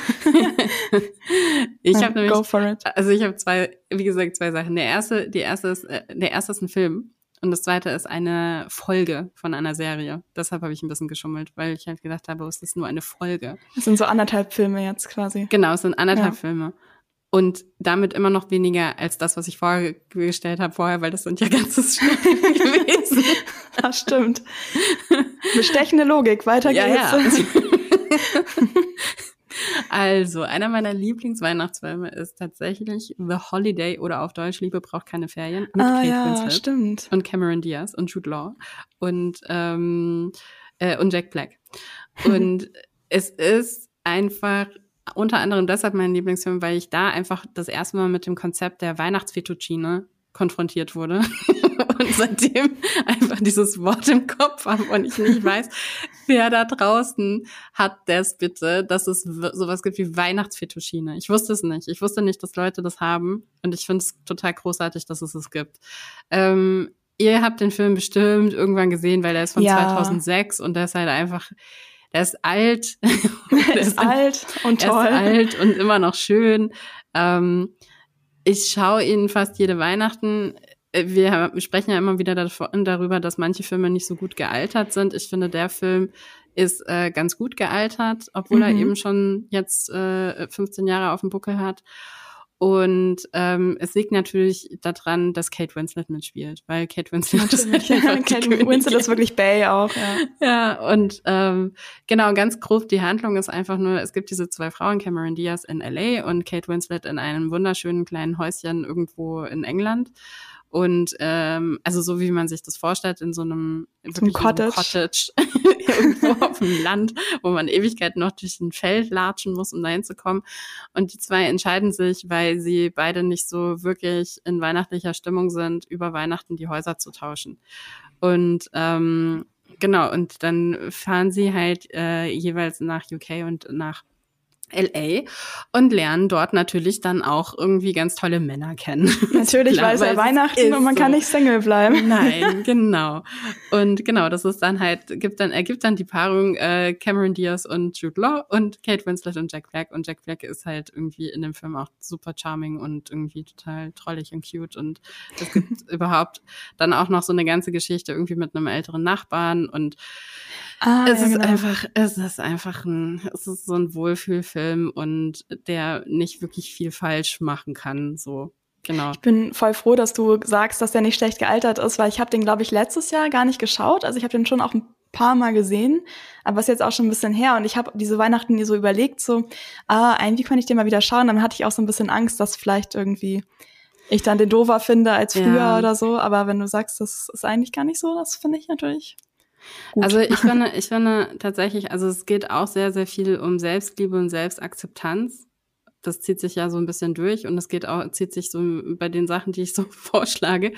ich habe nämlich, Go for it. also ich habe zwei, wie gesagt, zwei Sachen. Der erste, die erste ist, äh, der erste ist ein Film und das zweite ist eine Folge von einer Serie. Deshalb habe ich ein bisschen geschummelt, weil ich halt gedacht habe, es ist nur eine Folge. Das sind so anderthalb Filme jetzt quasi. Genau, es sind anderthalb Ja. Filme. Und damit immer noch weniger als das, was ich vorgestellt habe vorher, weil das sind ja ganzes Stück gewesen. Das stimmt. Bestechende Logik. Weiter Ja, geht's. ja. Also, einer meiner Lieblingsweihnachtsfilme ist tatsächlich The Holiday oder auf Deutsch Liebe braucht keine Ferien mit ah Kate ja, Winslet stimmt. und Cameron Diaz und Jude Law und ähm, äh, und Jack Black. Und es ist einfach unter anderem deshalb mein Lieblingsfilm, weil ich da einfach das erste Mal mit dem Konzept der Weihnachtsfettuccine konfrontiert wurde und seitdem einfach dieses Wort im Kopf habe und ich nicht weiß, wer da draußen hat das bitte, dass es sowas gibt wie Weihnachtsfettuccine. Ich wusste es nicht. Ich wusste nicht, dass Leute das haben und ich finde es total großartig, dass es es gibt. Ähm, ihr habt den Film bestimmt irgendwann gesehen, weil der ist von Ja. 2006 und der ist halt einfach, der ist alt. Er Der ist alt und er toll. ist alt und immer noch schön. Ähm, ich schaue ihn fast jede Weihnachten. Äh, Wir sprechen ja immer wieder darüber, dass manche Filme nicht so gut gealtert sind. Ich finde, der Film ist äh, ganz gut gealtert, obwohl er Mhm. eben schon jetzt äh, 15 Jahre auf dem Buckel hat. Und ähm, es liegt natürlich daran, dass Kate Winslet mitspielt, weil Kate Winslet ist Natürlich. halt Kate Winslet ist wirklich Bay auch. Ja. Ja, und ähm, genau, ganz grob, die Handlung ist einfach nur, es gibt diese zwei Frauen, Cameron Diaz in LA und Kate Winslet in einem wunderschönen kleinen Häuschen irgendwo in England. Und ähm, also so wie man sich das vorstellt, in so einem, in so einem Cottage. Cottage irgendwo auf dem Land, wo man Ewigkeiten noch durch ein Feld latschen muss, um dahin zu kommen. Und die zwei entscheiden sich, weil sie beide nicht so wirklich in weihnachtlicher Stimmung sind, über Weihnachten die Häuser zu tauschen. Und ähm, genau, und dann fahren sie halt äh, jeweils nach UK und nach LA und lernen dort natürlich dann auch irgendwie ganz tolle Männer kennen. Natürlich, Klar, weil es ja Weihnachten ist und man kann so. nicht Single bleiben. Nein, genau. Und genau, das ist dann halt, gibt dann, ergibt dann die Paarung äh, Cameron Diaz und Jude Law und Kate Winslet und Jack Black. Und Jack Black ist halt irgendwie in dem Film auch super charming und irgendwie total trollig und cute. Und es gibt überhaupt dann auch noch so eine ganze Geschichte irgendwie mit einem älteren Nachbarn und Ah, es ja, ist genau. einfach, es ist einfach ein, es ist so ein Wohlfühlfilm und der nicht wirklich viel falsch machen kann, so. Genau. Ich bin voll froh, dass du sagst, dass der nicht schlecht gealtert ist, weil ich habe den, glaube ich, letztes Jahr gar nicht geschaut. Also ich habe den schon auch ein paar Mal gesehen, aber ist jetzt auch schon ein bisschen her. Und ich habe diese Weihnachten mir so überlegt, so, ah, irgendwie könnte ich den mal wieder schauen. Dann hatte ich auch so ein bisschen Angst, dass vielleicht irgendwie ich dann den Dover finde als früher Ja. oder so. Aber wenn du sagst, das ist eigentlich gar nicht so, das finde ich natürlich gut. Also ich finde, ich finde tatsächlich, also es geht auch sehr, sehr viel um Selbstliebe und Selbstakzeptanz. Das zieht sich ja so ein bisschen durch und es geht auch, zieht sich so bei den Sachen, die ich so vorschlage.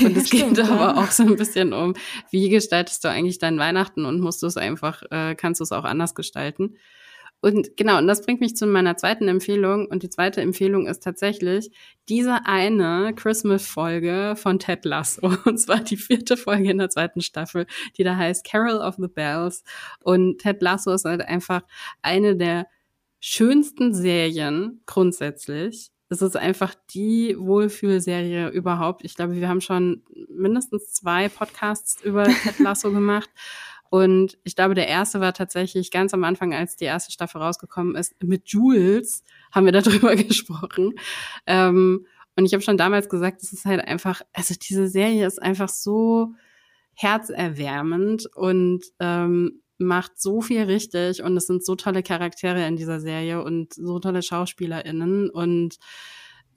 Und es Stimmt, geht aber ja. auch so ein bisschen um, wie gestaltest du eigentlich dein Weihnachten und musst du es einfach, äh, kannst du es auch anders gestalten. Und genau, und das bringt mich zu meiner zweiten Empfehlung. Und die zweite Empfehlung ist tatsächlich diese eine Christmas-Folge von Ted Lasso. Und zwar die vierte Folge in der zweiten Staffel, die da heißt Carol of the Bells. Und Ted Lasso ist halt einfach eine der schönsten Serien grundsätzlich. Es ist einfach die Wohlfühlserie überhaupt. Ich glaube, wir haben schon mindestens zwei Podcasts über Ted Lasso gemacht. Und ich glaube, der erste war tatsächlich ganz am Anfang, als die erste Staffel rausgekommen ist, mit Jules haben wir darüber gesprochen. Ähm, und ich habe schon damals gesagt, es ist halt einfach, also diese Serie ist einfach so herzerwärmend und ähm, macht so viel richtig und es sind so tolle Charaktere in dieser Serie und so tolle SchauspielerInnen und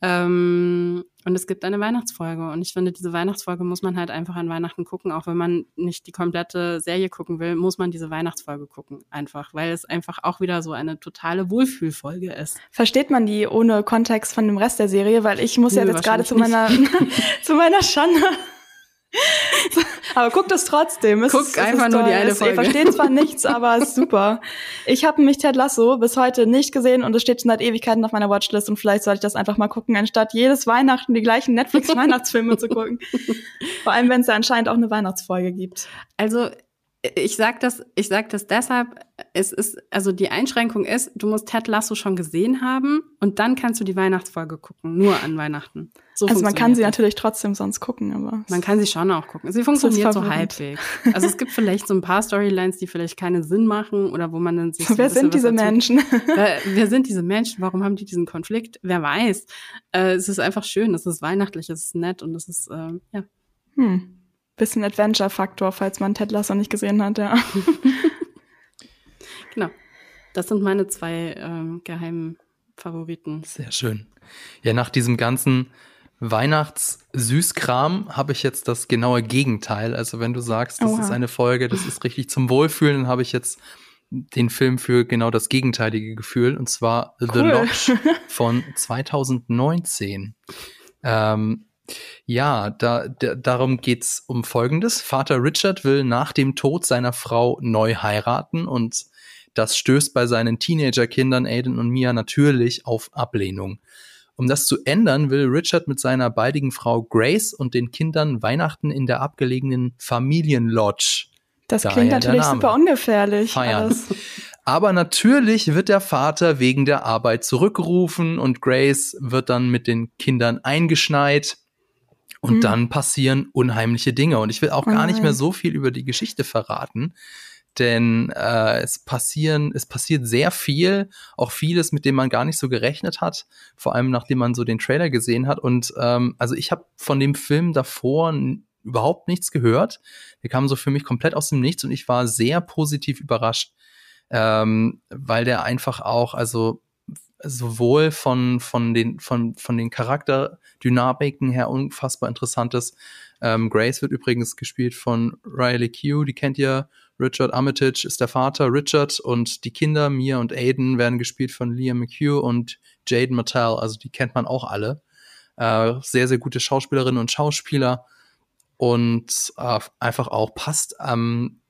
ähm, und es gibt eine Weihnachtsfolge und ich finde, diese Weihnachtsfolge muss man halt einfach an Weihnachten gucken, auch wenn man nicht die komplette Serie gucken will, muss man diese Weihnachtsfolge gucken, einfach, weil es einfach auch wieder so eine totale Wohlfühlfolge ist. Versteht man die ohne Kontext von dem Rest der Serie? Weil ich muss ja Nö, jetzt gerade zu meiner, zu meiner Schande. Aber guckt es trotzdem. Es Guck ist, einfach nur die eine Folge. Ihr versteht zwar nichts, aber ist super. Ich habe mich Ted Lasso bis heute nicht gesehen und es steht schon seit Ewigkeiten auf meiner Watchlist und vielleicht sollte ich das einfach mal gucken, anstatt jedes Weihnachten die gleichen Netflix-Weihnachtsfilme zu gucken. Vor allem, wenn es ja anscheinend auch eine Weihnachtsfolge gibt. Also ich sag das, ich sag das deshalb, es ist, also die Einschränkung ist, du musst Ted Lasso schon gesehen haben und dann kannst du die Weihnachtsfolge gucken, nur an Weihnachten. So Also man kann sie das. natürlich trotzdem sonst gucken, aber Man kann sie schon auch gucken. Sie funktioniert so halbwegs. Also es gibt vielleicht so ein paar Storylines, die vielleicht keinen Sinn machen oder wo man dann sich so wer sind diese. Menschen? Wer, wer sind diese Menschen? Warum haben die diesen Konflikt? Wer weiß? Äh, es ist einfach schön, es ist weihnachtlich, es ist nett und es ist, äh, ja. Hm. Bisschen Adventure-Faktor, falls man Ted Lasso nicht gesehen hat, ja. Genau. Das sind meine zwei ähm, geheimen Favoriten. Sehr schön. Ja, nach diesem ganzen Weihnachts-Süßkram habe ich jetzt das genaue Gegenteil. Also wenn du sagst, das Oha. ist eine Folge, das ist richtig zum Wohlfühlen, dann habe ich jetzt den Film für genau das gegenteilige Gefühl, und zwar The Cool. Lodge von 2019. Ähm, ja, da, da, darum geht's um Folgendes. Vater Richard will nach dem Tod seiner Frau neu heiraten und das stößt bei seinen Teenagerkindern Aiden und Mia natürlich auf Ablehnung. Um das zu ändern, will Richard mit seiner baldigen Frau Grace und den Kindern Weihnachten in der abgelegenen Familienlodge Das Daher klingt natürlich super ungefährlich. feiern. Aber natürlich wird der Vater wegen der Arbeit zurückgerufen und Grace wird dann mit den Kindern eingeschneit. Und Hm. dann passieren unheimliche Dinge. Und ich will auch Oh gar nicht mehr nein. so viel über die Geschichte verraten, denn äh, es passieren, es passiert sehr viel, auch vieles, mit dem man gar nicht so gerechnet hat, vor allem nachdem man so den Trailer gesehen hat. Und ähm, also ich habe von dem Film davor überhaupt nichts gehört. Der kam so für mich komplett aus dem Nichts und ich war sehr positiv überrascht, ähm, weil der einfach auch, also sowohl von, von den, von, von den Charakterdynamiken her unfassbar interessant ist. Ähm, Grace wird übrigens gespielt von Riley Q, die kennt ihr. Richard Armitage ist der Vater, Richard und die Kinder, Mia und Aiden, werden gespielt von Liam McHugh und Jaden Mattel, also die kennt man auch alle. Äh, sehr, sehr gute Schauspielerinnen und Schauspieler und äh, einfach auch passt ähm,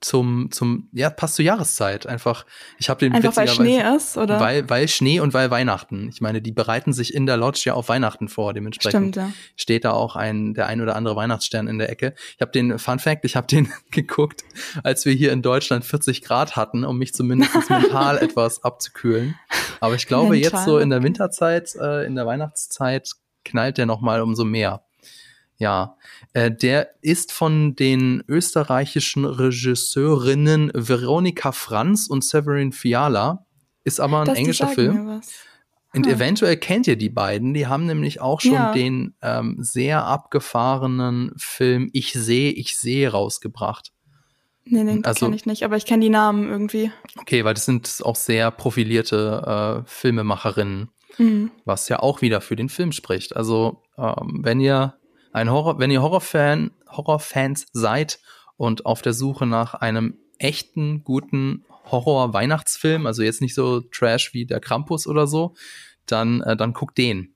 zum, zum, ja, passt zur Jahreszeit. Einfach, ich habe den Einfach weil Schnee ist, oder? weil, weil Schnee und weil Weihnachten. Ich meine, die bereiten sich in der Lodge ja auf Weihnachten vor. Dementsprechend Stimmt, ja. steht da auch ein, der ein oder andere Weihnachtsstern in der Ecke. Ich habe den, Fun Fact, ich habe den geguckt, als wir hier in Deutschland 40 Grad hatten, um mich zumindest mental etwas abzukühlen. Aber ich glaube, Mental. jetzt so in der Winterzeit, äh, in der Weihnachtszeit knallt der noch mal umso mehr. Ja, äh, der ist von den österreichischen Regisseurinnen Veronika Franz und Severin Fiala. Ist aber ein Das, englischer Film. Und Ah. eventuell kennt ihr die beiden. Die haben nämlich auch schon Ja. den ähm, sehr abgefahrenen Film Ich sehe, ich sehe rausgebracht. Nee, den Also- kenne ich nicht, aber ich kenne die Namen irgendwie. Okay, weil das sind auch sehr profilierte äh, Filmemacherinnen. Mhm. Was ja auch wieder für den Film spricht. Also, ähm, wenn ihr ein Horror, wenn ihr Horrorfan, Horrorfans seid und auf der Suche nach einem echten, guten Horror-Weihnachtsfilm, also jetzt nicht so Trash wie der Krampus oder so, dann, äh, dann guckt den.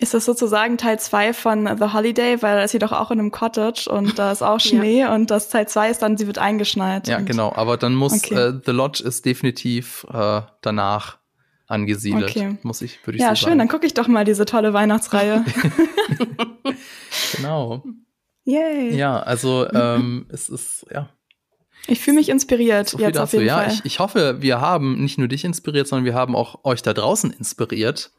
Ist das sozusagen Teil 2 von The Holiday, weil da ist sie doch auch in einem Cottage und da ist auch Schnee ja. und das Teil 2 ist dann, sie wird eingeschneit. Ja, genau, aber dann muss okay. äh, The Lodge ist definitiv äh, danach angesiedelt, okay. muss ich, würde ich ja, so sagen. Ja, schön, dann gucke ich doch mal diese tolle Weihnachtsreihe. genau. Yay. Ja, also ähm, es ist, ja, ich fühle mich inspiriert so jetzt auf jeden ja, Fall. Ich, ich hoffe, wir haben nicht nur dich inspiriert, sondern wir haben auch euch da draußen inspiriert.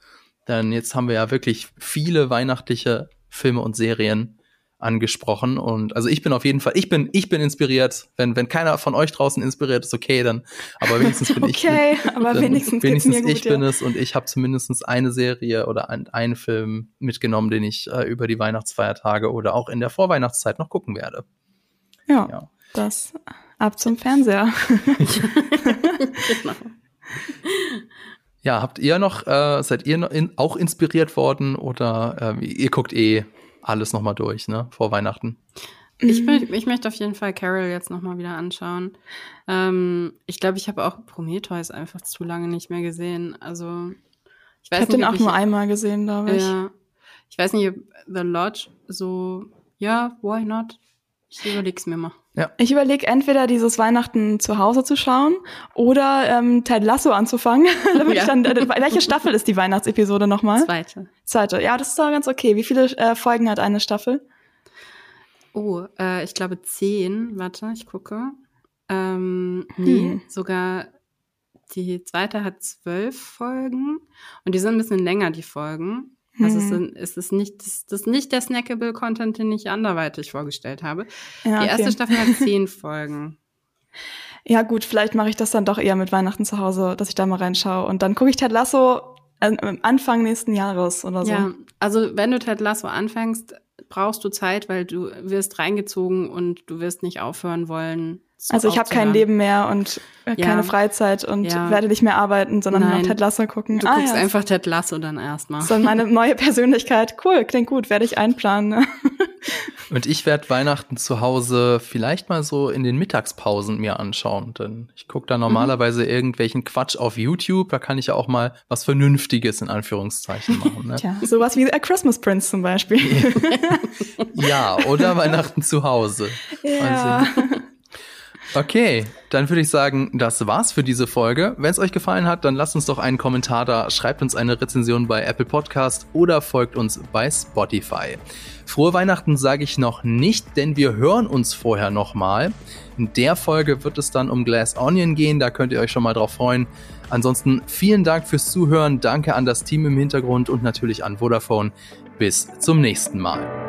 Denn jetzt haben wir ja wirklich viele weihnachtliche Filme und Serien angesprochen. Und also ich bin auf jeden Fall, ich bin, ich bin inspiriert. Wenn, wenn keiner von euch draußen inspiriert ist, okay, dann, aber wenigstens bin ich. okay, aber wenigstens, wenigstens mir gut, ich bin es und ich habe zumindest eine Serie oder ein, einen Film mitgenommen, den ich äh, über die Weihnachtsfeiertage oder auch in der Vorweihnachtszeit noch gucken werde. Ja, ja. das Ab zum Fernseher. Ja, habt ihr noch, äh, seid ihr noch in, auch inspiriert worden oder äh, ihr guckt eh alles nochmal durch, ne, vor Weihnachten? Ich, ich möchte auf jeden Fall Carol jetzt nochmal wieder anschauen. Ähm, ich glaube, ich habe auch Prometheus einfach zu lange nicht mehr gesehen. Also, ich weiß ich habe den auch ich, nur einmal gesehen, glaube ich. Ja. Ich weiß nicht, ob The Lodge so, ja, why not? Ich überleg's mir mal. Ja. Ich überlege entweder dieses Weihnachten zu Hause zu schauen oder ähm, Ted Lasso anzufangen. ja. dann, äh, welche Staffel ist die Weihnachtsepisode nochmal? Zweite. Zweite. Ja, das ist doch ganz okay. Wie viele äh, Folgen hat eine Staffel? Oh, äh, ich glaube zehn. Warte, ich gucke. Ähm, nee, hm. sogar die zweite hat zwölf Folgen und die sind ein bisschen länger, die Folgen. Also es, mhm. ist, es ist nicht, das, das ist nicht der snackable Content, den ich anderweitig vorgestellt habe. Ja, die erste Staffel hat zehn Folgen. Ja, gut, vielleicht mache ich das dann doch eher mit Weihnachten zu Hause, dass ich da mal reinschaue. Und dann gucke ich Ted Lasso Anfang nächsten Jahres oder so. Ja, also wenn du Ted Lasso anfängst, brauchst du Zeit, weil du wirst reingezogen und du wirst nicht aufhören wollen, so also ich habe kein Leben mehr und äh, keine ja. Freizeit und ja. werde nicht mehr arbeiten, sondern Nein. nur Ted Lasso gucken. Du ah, guckst ja. einfach Ted Lasso dann erstmal. So meine neue Persönlichkeit. Cool, klingt gut, werde ich einplanen. Ne? und ich werde Weihnachten zu Hause vielleicht mal so in den Mittagspausen mir anschauen, denn ich gucke da normalerweise mhm. irgendwelchen Quatsch auf YouTube. Da kann ich ja auch mal was Vernünftiges in Anführungszeichen machen. Ne? Tja, sowas wie A Christmas Prince zum Beispiel. ja, oder Weihnachten zu Hause. Ja. Also, Okay, dann würde ich sagen, das war's für diese Folge. Wenn es euch gefallen hat, dann lasst uns doch einen Kommentar da, schreibt uns eine Rezension bei Apple Podcast oder folgt uns bei Spotify. Frohe Weihnachten sage ich noch nicht, denn wir hören uns vorher nochmal. In der Folge wird es dann um Glass Onion gehen, da könnt ihr euch schon mal drauf freuen. Ansonsten vielen Dank fürs Zuhören, danke an das Team im Hintergrund und natürlich an Vodafone. Bis zum nächsten Mal.